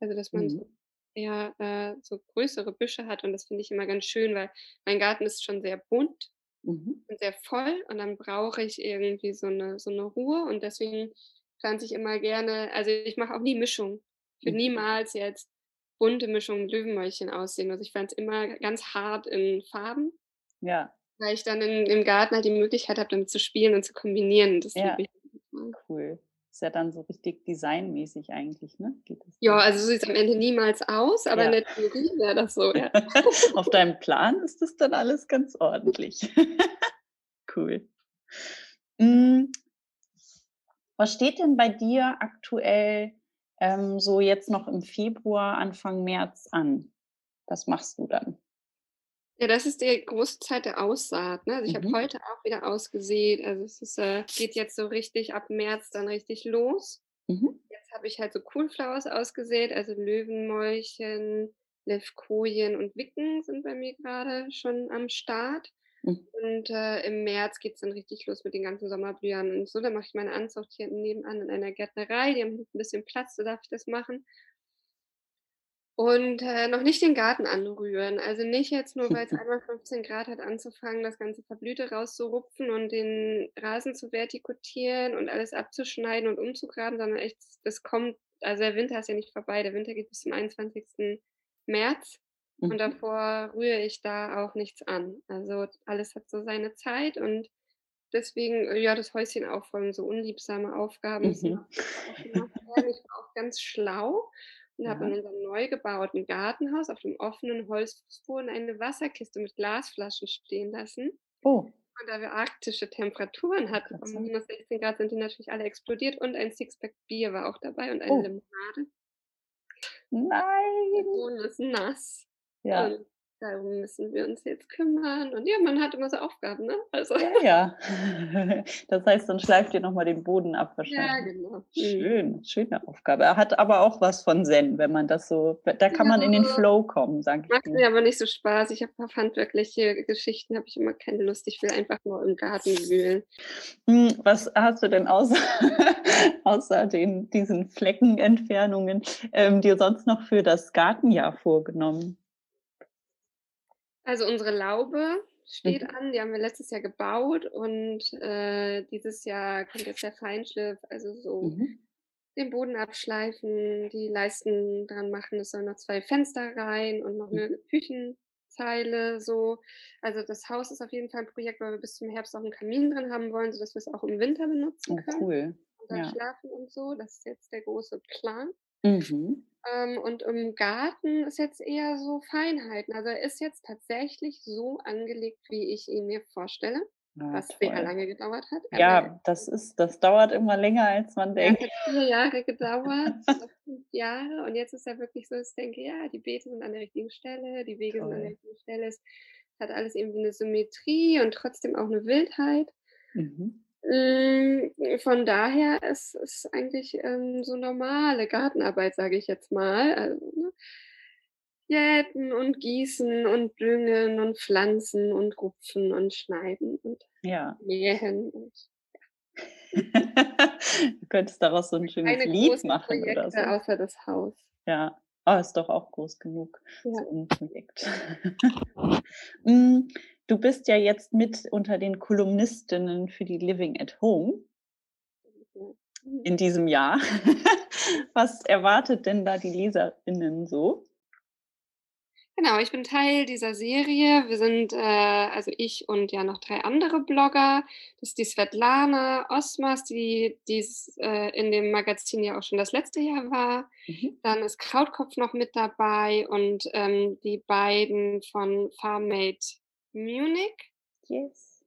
Also, dass man Mhm. so eher, äh, so größere Büsche hat und das finde ich immer ganz schön, weil mein Garten ist schon sehr bunt Mhm. und sehr voll und dann brauche ich irgendwie so 'ne so 'ne Ruhe und deswegen pflanze ich immer gerne also, ich mache auch nie Mischung. Ich würde Mhm. niemals jetzt bunte Mischung mit Löwenmäulchen aussehen. Also, ich pflanze immer ganz hart in Farben Ja. weil ich dann in im Garten halt die Möglichkeit habe, damit zu spielen und zu kombinieren. Das Ja. Cool. Ist ja dann so richtig designmäßig eigentlich, ne? ja, also so sieht es am Ende niemals aus, aber ja. in der Theorie wäre das so, ja. Auf deinem Plan ist das dann alles ganz ordentlich. cool. Hm, was steht denn bei dir aktuell ähm, so jetzt noch im Februar, Anfang März an? Was machst du dann? Ja, das ist die große Zeit der Aussaat. Ne? Also ich mhm. habe heute auch wieder ausgesät. Also es ist, äh, geht jetzt so richtig ab März dann richtig los. Mhm. Jetzt habe ich halt so Coolflowers ausgesät, also Löwenmäulchen, Levkojen und Wicken sind bei mir gerade schon am Start. Mhm. Und äh, im März geht es dann richtig los mit den ganzen Sommerblühern und so. Da mache ich meine Anzucht hier nebenan in einer Gärtnerei. Die haben ein bisschen Platz, da darf ich das machen. Und äh, noch nicht den Garten anrühren. Also nicht jetzt nur, weil es einmal 15 Grad hat, anzufangen, das ganze Verblüte rauszurupfen und den Rasen zu vertikutieren und alles abzuschneiden und umzugraben, sondern echt, das kommt, also der Winter ist ja nicht vorbei. Der Winter geht bis zum 21. März. Und mhm. davor rühre ich da auch nichts an. Also alles hat so seine Zeit und deswegen, ja, das Häuschen aufräumen, so unliebsame Aufgaben. Mhm. Ich war auch ganz schlau und habe in unserem neu gebauten Gartenhaus auf dem offenen Holzfußboden eine Wasserkiste mit Glasflaschen stehen lassen. Oh. Und da wir arktische Temperaturen hatten, um minus 16 Grad sind die natürlich alle explodiert und ein Sixpack Bier war auch dabei und eine oh. Limonade. Nein! Der Boden ist nass. Ja. Und darum müssen wir uns jetzt kümmern. Und ja, man hat immer so Aufgaben, ne? Also. Ja, ja. Das heißt, dann schleift ihr nochmal den Boden ab wahrscheinlich. Ja, genau. Mhm. Schön, schöne Aufgabe. Er hat aber auch was von Zen, wenn man das so, da kann ja, man in den Flow kommen, sag ich Macht mir aber nicht so Spaß. Ich habe auf handwerkliche Geschichten, habe ich immer keine Lust. Ich will einfach nur im Garten wühlen. Hm, was hast du denn außer, außer den, diesen Fleckenentfernungen ähm, dir sonst noch für das Gartenjahr vorgenommen? Also unsere Laube steht mhm. an, die haben wir letztes Jahr gebaut und äh, dieses Jahr kommt jetzt der Feinschliff, also so mhm. den Boden abschleifen, die Leisten dran machen. Es sollen noch zwei Fenster rein und noch eine mhm. Küchenzeile so. Also das Haus ist auf jeden Fall ein Projekt, weil wir bis zum Herbst auch einen Kamin drin haben wollen, sodass wir es auch im Winter benutzen oh, können. Cool. Und dann ja. schlafen und so. Das ist jetzt der große Plan. Mhm. Ähm, und im Garten ist jetzt eher so Feinheiten. Also er ist jetzt tatsächlich so angelegt, wie ich ihn mir vorstelle. Ja, was toll. sehr lange gedauert hat. Ja, das ist, das dauert immer länger, als man denkt. Ja, hat vier Jahre gedauert, fünf Jahre. Und jetzt ist er wirklich so, dass ich denke, ja, die Beete sind an der richtigen Stelle, die Wege toll. sind an der richtigen Stelle. Es hat alles irgendwie eine Symmetrie und trotzdem auch eine Wildheit. Mhm. Hm, von daher ist es eigentlich ähm, so normale Gartenarbeit, sage ich jetzt mal. Also, ne? Jäten und Gießen und Düngen und Pflanzen und Rupfen und Schneiden und ja. Mähen. Und, ja. du könntest daraus so ein schönes Keine Lied machen Projekte oder so. außer das Haus. Ja, oh, ist doch auch groß genug, ja. so ein Projekt. Du bist ja jetzt mit unter den Kolumnistinnen für die Living at Home in diesem Jahr. Was erwartet denn da die Leserinnen so? Genau, ich bin Teil dieser Serie. Wir sind, äh, also ich und ja noch drei andere Blogger. Das ist die Svetlana Osmas, die dies äh, in dem Magazin ja auch schon das letzte Jahr war. Mhm. Dann ist Krautkopf noch mit dabei und ähm, die beiden von Farmmate Munich. Yes.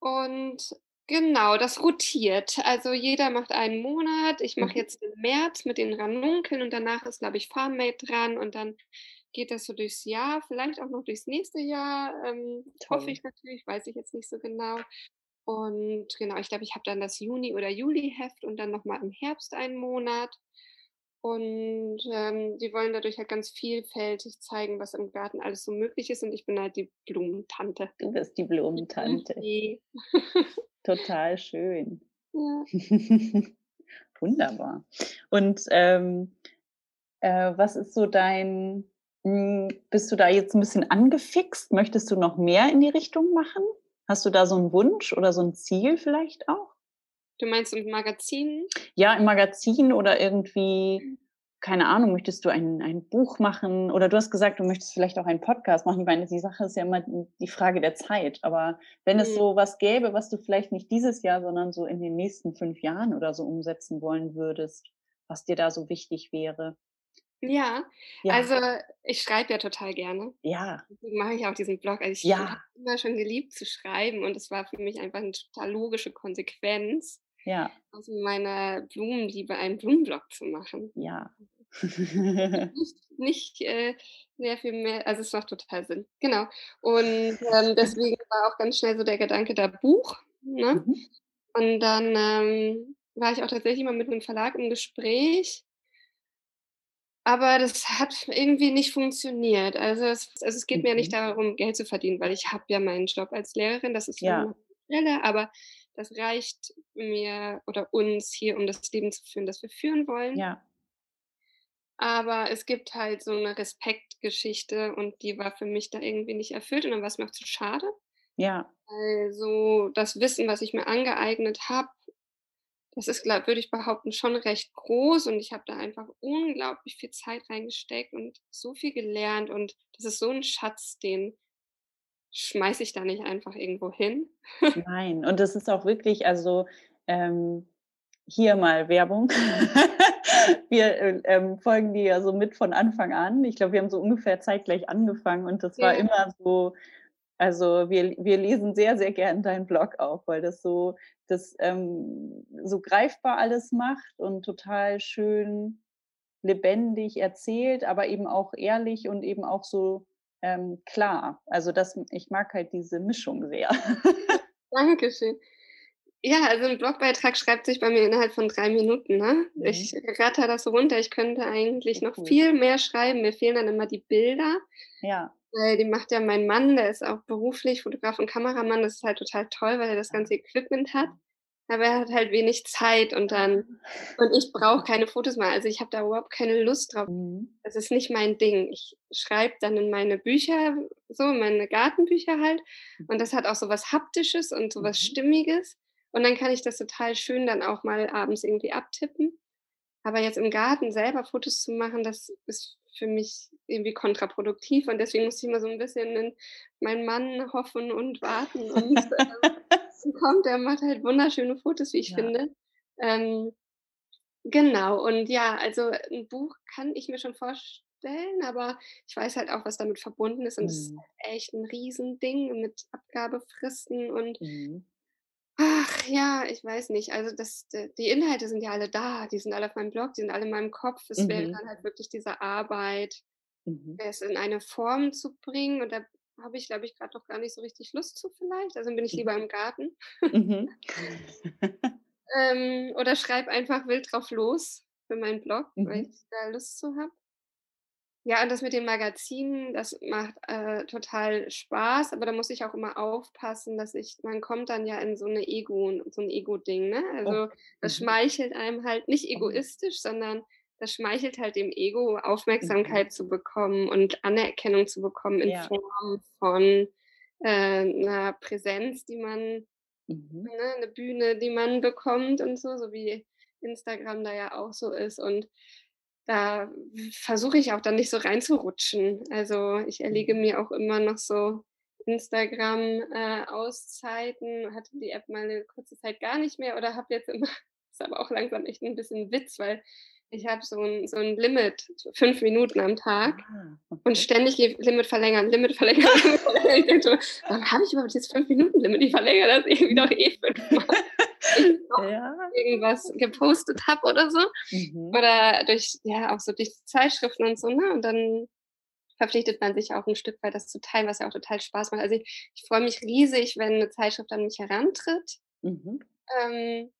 Und genau, das rotiert. Also jeder macht einen Monat. Ich mache mhm. jetzt im März mit den Ranunkeln und danach ist, glaube ich, Farmmate dran und dann geht das so durchs Jahr, vielleicht auch noch durchs nächste Jahr. Ähm, hoffe ich natürlich, weiß ich jetzt nicht so genau. Und genau, ich glaube, ich habe dann das Juni- oder Juli-Heft und dann nochmal im Herbst einen Monat. Und ähm, die wollen dadurch halt ganz vielfältig zeigen, was im Garten alles so möglich ist. Und ich bin halt die Blumentante. Du bist die Blumentante. Total schön. Ja. Wunderbar. Und ähm, äh, was ist so dein, mh, hm, bist du da jetzt ein bisschen angefixt? Möchtest du noch mehr in die Richtung machen? Hast du da so einen Wunsch oder so ein Ziel vielleicht auch? Du meinst im Magazin? Ja, im Magazin oder irgendwie keine Ahnung, möchtest du ein, ein Buch machen oder du hast gesagt, du möchtest vielleicht auch einen Podcast machen. Ich meine, die Sache ist ja immer die Frage der Zeit. Aber wenn mhm. es so was gäbe, was du vielleicht nicht dieses Jahr, sondern so in den nächsten fünf Jahren oder so umsetzen wollen würdest, was dir da so wichtig wäre? Ja, ja. also ich schreibe ja total gerne. Ja. Deswegen mache ich auch diesen Blog. Also ich ja. habe immer schon geliebt zu schreiben und es war für mich einfach eine total logische Konsequenz, ja. aus meiner Blumenliebe einen Blumenblog zu machen. Ja. nicht, nicht äh, sehr viel mehr, also es macht total Sinn. Genau. Und ähm, deswegen war auch ganz schnell so der Gedanke da Buch. Ne? Mhm. Und dann ähm, war ich auch tatsächlich mal mit einem Verlag im Gespräch aber das hat irgendwie nicht funktioniert. Also es also es geht mir nicht mhm. darum, Geld zu verdienen, weil ich habe ja meinen Job als Lehrerin, das ist Ja. Stelle, aber das reicht mir oder uns hier, um das Leben zu führen, das wir führen wollen. Ja. Aber es gibt halt so eine Respektgeschichte und die war für mich da irgendwie nicht erfüllt und dann war es mir auch zu schade. Ja. Also, das Wissen, was ich mir angeeignet habe das ist, glaub würde ich behaupten, schon recht groß und ich habe da einfach unglaublich viel Zeit reingesteckt und so viel gelernt und das ist so ein Schatz, den schmeiße ich da nicht einfach irgendwo hin. Nein, und das ist auch wirklich, also ähm, hier mal Werbung. wir äh, ähm, folgen die ja so mit von Anfang an. Ich glaube, wir haben so ungefähr zeitgleich angefangen und das war ja. immer so, also wir, wir lesen sehr, sehr gern deinen Blog auch, weil das so, das ähm, so greifbar alles macht und total schön lebendig erzählt, aber eben auch ehrlich und eben auch so ähm, klar. Also das, ich mag halt diese Mischung sehr. Dankeschön. Ja, also ein Blogbeitrag schreibt sich bei mir innerhalb von drei Minuten. Ne? Mhm. Ich ratter das runter. Ich könnte eigentlich noch viel mehr schreiben. Mir fehlen dann immer die Bilder. Ja. Weil die macht ja mein Mann, der ist auch beruflich Fotograf und Kameramann. Das ist halt total toll, weil er das ganze Equipment hat. Aber er hat halt wenig Zeit und dann, und ich brauche keine Fotos mehr. Also ich habe da überhaupt keine Lust drauf. Mhm. Das ist nicht mein Ding. Ich schreibe dann in meine Bücher, so meine Gartenbücher halt. Und das hat auch so was Haptisches und so was mhm. Stimmiges. Und dann kann ich das total schön dann auch mal abends irgendwie abtippen. Aber jetzt im Garten selber Fotos zu machen, das ist für mich irgendwie kontraproduktiv und deswegen muss ich immer so ein bisschen in meinen Mann hoffen und warten und äh, kommt, der macht halt wunderschöne Fotos, wie ich ja. finde. Ähm, genau, und ja, also ein Buch kann ich mir schon vorstellen, aber ich weiß halt auch, was damit verbunden ist und es mhm. ist halt echt ein Riesending mit Abgabefristen und mhm. Ach ja, ich weiß nicht. Also das die Inhalte sind ja alle da, die sind alle auf meinem Blog, die sind alle in meinem Kopf. Es wäre mhm. dann halt wirklich diese Arbeit, Mhm. es in eine Form zu bringen und da habe ich, glaube ich, gerade noch gar nicht so richtig Lust zu vielleicht. Also bin ich lieber im Garten. Mhm. Ähm, oder schreibe einfach wild drauf los für meinen Blog, weil mhm. ich da Lust zu habe. Ja, und das mit den Magazinen, das macht äh, total Spaß, aber da muss ich auch immer aufpassen, dass ich, man kommt dann ja in so eine Ego, so ein Ego-Ding, ne? Also oh. das mhm. schmeichelt einem halt nicht egoistisch, sondern das schmeichelt halt dem Ego, Aufmerksamkeit mhm. zu bekommen und Anerkennung zu bekommen in ja. Form von äh, einer Präsenz, die man, mhm. ne, eine Bühne, die man bekommt und so, so wie Instagram da ja auch so ist. Und da versuche ich auch dann nicht so reinzurutschen. Also ich erlege mhm. mir auch immer noch so Instagram-Auszeiten, äh, hatte die App mal eine kurze Zeit gar nicht mehr oder habe jetzt immer, ist aber auch langsam echt ein bisschen Witz, weil ich habe so ein, so ein Limit, fünf Minuten am Tag ah, okay. und ständig Limit verlängern, Limit verlängern, Limit verlängern. Ich denke so, warum habe ich überhaupt dieses fünf Minuten Limit? Ich verlängere das irgendwie doch eh fünfmal ja. irgendwas gepostet habe oder so. Mhm. Oder durch, ja, auch so durch Zeitschriften und so, ne? Und dann verpflichtet man sich auch ein Stück weit, das zu teilen, was ja auch total Spaß macht. Also ich, ich freue mich riesig, wenn eine Zeitschrift an mich herantritt. Mhm. Ähm,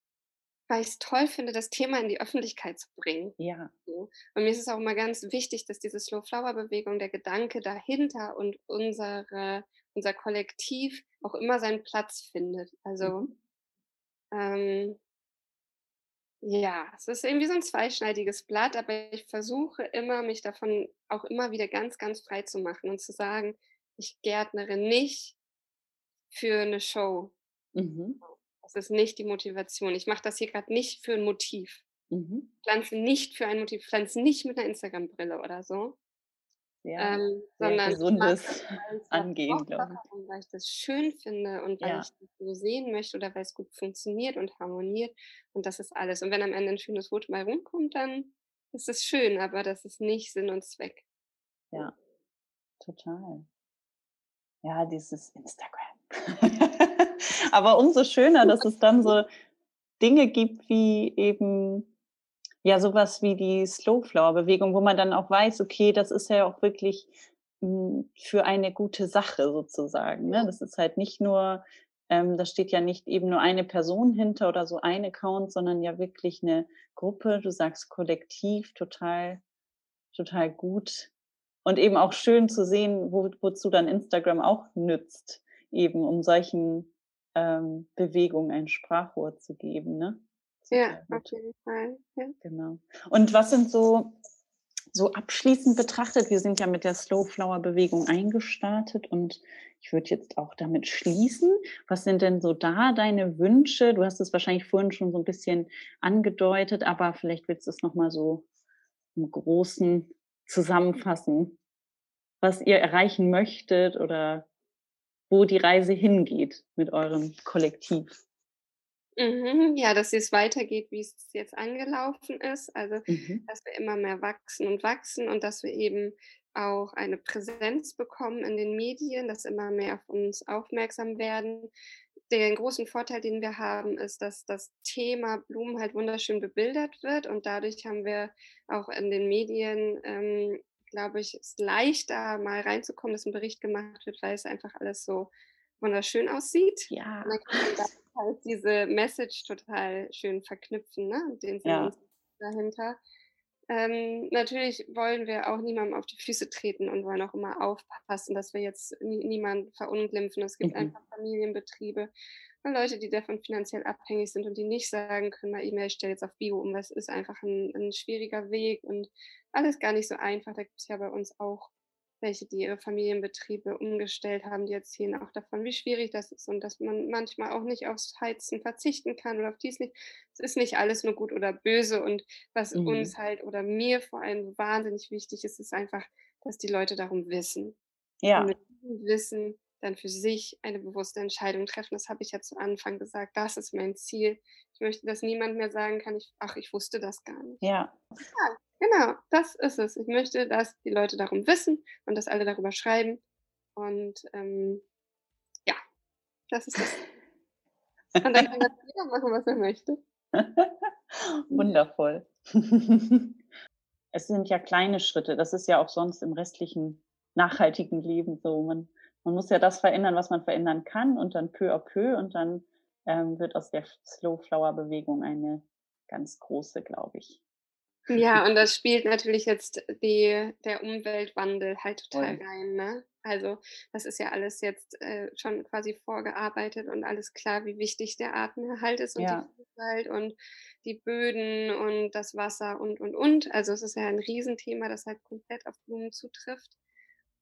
weil ich es toll finde, das Thema in die Öffentlichkeit zu bringen. Ja. So. Und mir ist es auch immer ganz wichtig, dass diese Slow-Flower-Bewegung, der Gedanke dahinter und unsere, unser Kollektiv auch immer seinen Platz findet. Also mhm. Ähm, ja, es ist irgendwie so ein zweischneidiges Blatt, aber ich versuche immer, mich davon auch immer wieder ganz, ganz frei zu machen und zu sagen, ich gärtnere nicht für eine Show. Mhm. Das ist nicht die Motivation. Ich mache das hier gerade nicht für ein Motiv. Mhm. Pflanze nicht für ein Motiv, pflanze nicht mit einer Instagram-Brille oder so. Ja, ähm, sondern gesundes Angehen, glaube ich. Weil ich das schön finde und weil ja. ich das so sehen möchte oder weil es gut funktioniert und harmoniert und das ist alles. Und wenn am Ende ein schönes Foto mal rumkommt, dann ist es schön, aber das ist nicht Sinn und Zweck. Ja, total. Ja, dieses Instagram. aber umso schöner, dass es dann so Dinge gibt wie eben ja sowas wie die Slow Flower Bewegung, wo man dann auch weiß, okay, das ist ja auch wirklich hm, für eine gute Sache sozusagen. Ne? Das ist halt nicht nur, ähm, da steht ja nicht eben nur eine Person hinter oder so ein Account, sondern ja wirklich eine Gruppe. Du sagst kollektiv, total, total gut. Und eben auch schön zu sehen, wo, wozu dann Instagram auch nützt, eben um solchen ähm, Bewegungen ein Sprachrohr zu geben. Ne? Ja, auf jeden Fall. Ja. Genau. Und was sind so, so abschließend betrachtet, wir sind ja mit der Slow Flower Bewegung eingestartet und ich würde jetzt auch damit schließen. Was sind denn so da deine Wünsche? Du hast es wahrscheinlich vorhin schon so ein bisschen angedeutet, aber vielleicht willst du es nochmal so im Großen zusammenfassen, was ihr erreichen möchtet oder wo die Reise hingeht mit eurem Kollektiv. Mhm, ja, dass es weitergeht, wie es jetzt angelaufen ist. Also, Mhm. dass wir immer mehr wachsen und wachsen und dass wir eben auch eine Präsenz bekommen in den Medien, dass immer mehr auf uns aufmerksam werden. Den großen Vorteil, den wir haben, ist, dass das Thema Blumen halt wunderschön bebildert wird und dadurch haben wir auch in den Medien, ähm, glaube ich, es leichter mal reinzukommen, dass ein Bericht gemacht wird, weil es einfach alles so wunderschön aussieht. Ja. Und dann kann man da halt diese Message total schön verknüpfen, ne? Den Sinn ja. dahinter. Ähm, natürlich wollen wir auch niemandem auf die Füße treten und wollen auch immer aufpassen, dass wir jetzt nie, niemanden verunglimpfen. Es gibt mhm. einfach Familienbetriebe Leute, die davon finanziell abhängig sind und die nicht sagen können, mal E-Mail, stell jetzt auf Bio um. Das ist einfach ein, ein schwieriger Weg und alles gar nicht so einfach. Da gibt es ja bei uns auch welche, die ihre Familienbetriebe umgestellt haben, die erzählen auch davon, wie schwierig das ist und dass man manchmal auch nicht aufs Heizen verzichten kann oder auf dies nicht. Es ist nicht alles nur gut oder böse und was mhm. uns halt oder mir vor allem wahnsinnig wichtig ist, ist einfach, dass die Leute darum wissen. Ja. Und mit diesem Wissen dann für sich eine bewusste Entscheidung treffen. Das habe ich ja zu Anfang gesagt. Das ist mein Ziel. Ich möchte, dass niemand mehr sagen kann, ich, ach, ich wusste das gar nicht. Ja. ja Genau, das ist es. Ich möchte, dass die Leute darum wissen und dass alle darüber schreiben. Und ähm, ja, das ist das. Und dann kann das jeder machen, was er möchte. Wundervoll. es sind ja kleine Schritte. Das ist ja auch sonst im restlichen nachhaltigen Leben so. Man, man muss ja das verändern, was man verändern kann und dann peu à peu und dann ähm, wird aus der Slow Flower Bewegung eine ganz große, glaube ich. Ja, und das spielt natürlich jetzt die, der Umweltwandel halt total Voll. rein. Ne? Also das ist ja alles jetzt äh, schon quasi vorgearbeitet und alles klar, wie wichtig der Artenerhalt ist und ja. die Vielfalt und die Böden und das Wasser und, und, und. Also es ist ja ein Riesenthema, das halt komplett auf Blumen zutrifft.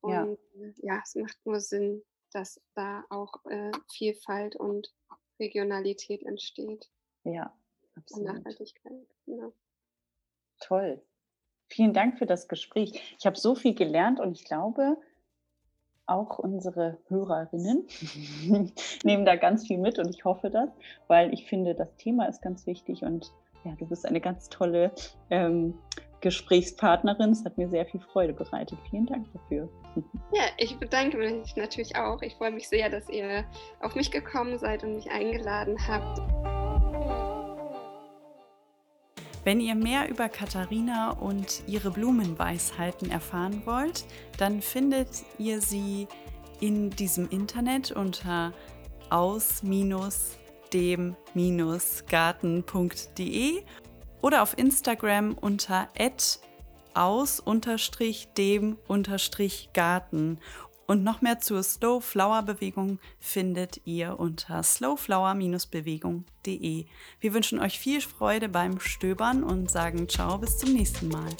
Und ja, ja es macht nur Sinn, dass da auch äh, Vielfalt und Regionalität entsteht. Ja, absolut. Und Nachhaltigkeit, genau. Toll. Vielen Dank für das Gespräch. Ich habe so viel gelernt und ich glaube, auch unsere Hörerinnen nehmen da ganz viel mit und ich hoffe das, weil ich finde, das Thema ist ganz wichtig und ja, du bist eine ganz tolle ähm, Gesprächspartnerin. Es hat mir sehr viel Freude bereitet. Vielen Dank dafür. Ja, ich bedanke mich natürlich auch. Ich freue mich sehr, dass ihr auf mich gekommen seid und mich eingeladen habt. Wenn ihr mehr über Katharina und ihre Blumenweisheiten erfahren wollt, dann findet ihr sie in diesem Internet unter aus-dem-garten.de oder auf Instagram unter aus-dem-garten und noch mehr zur Slow Flower Bewegung findet ihr unter slowflower-bewegung.de. Wir wünschen euch viel Freude beim Stöbern und sagen ciao bis zum nächsten Mal.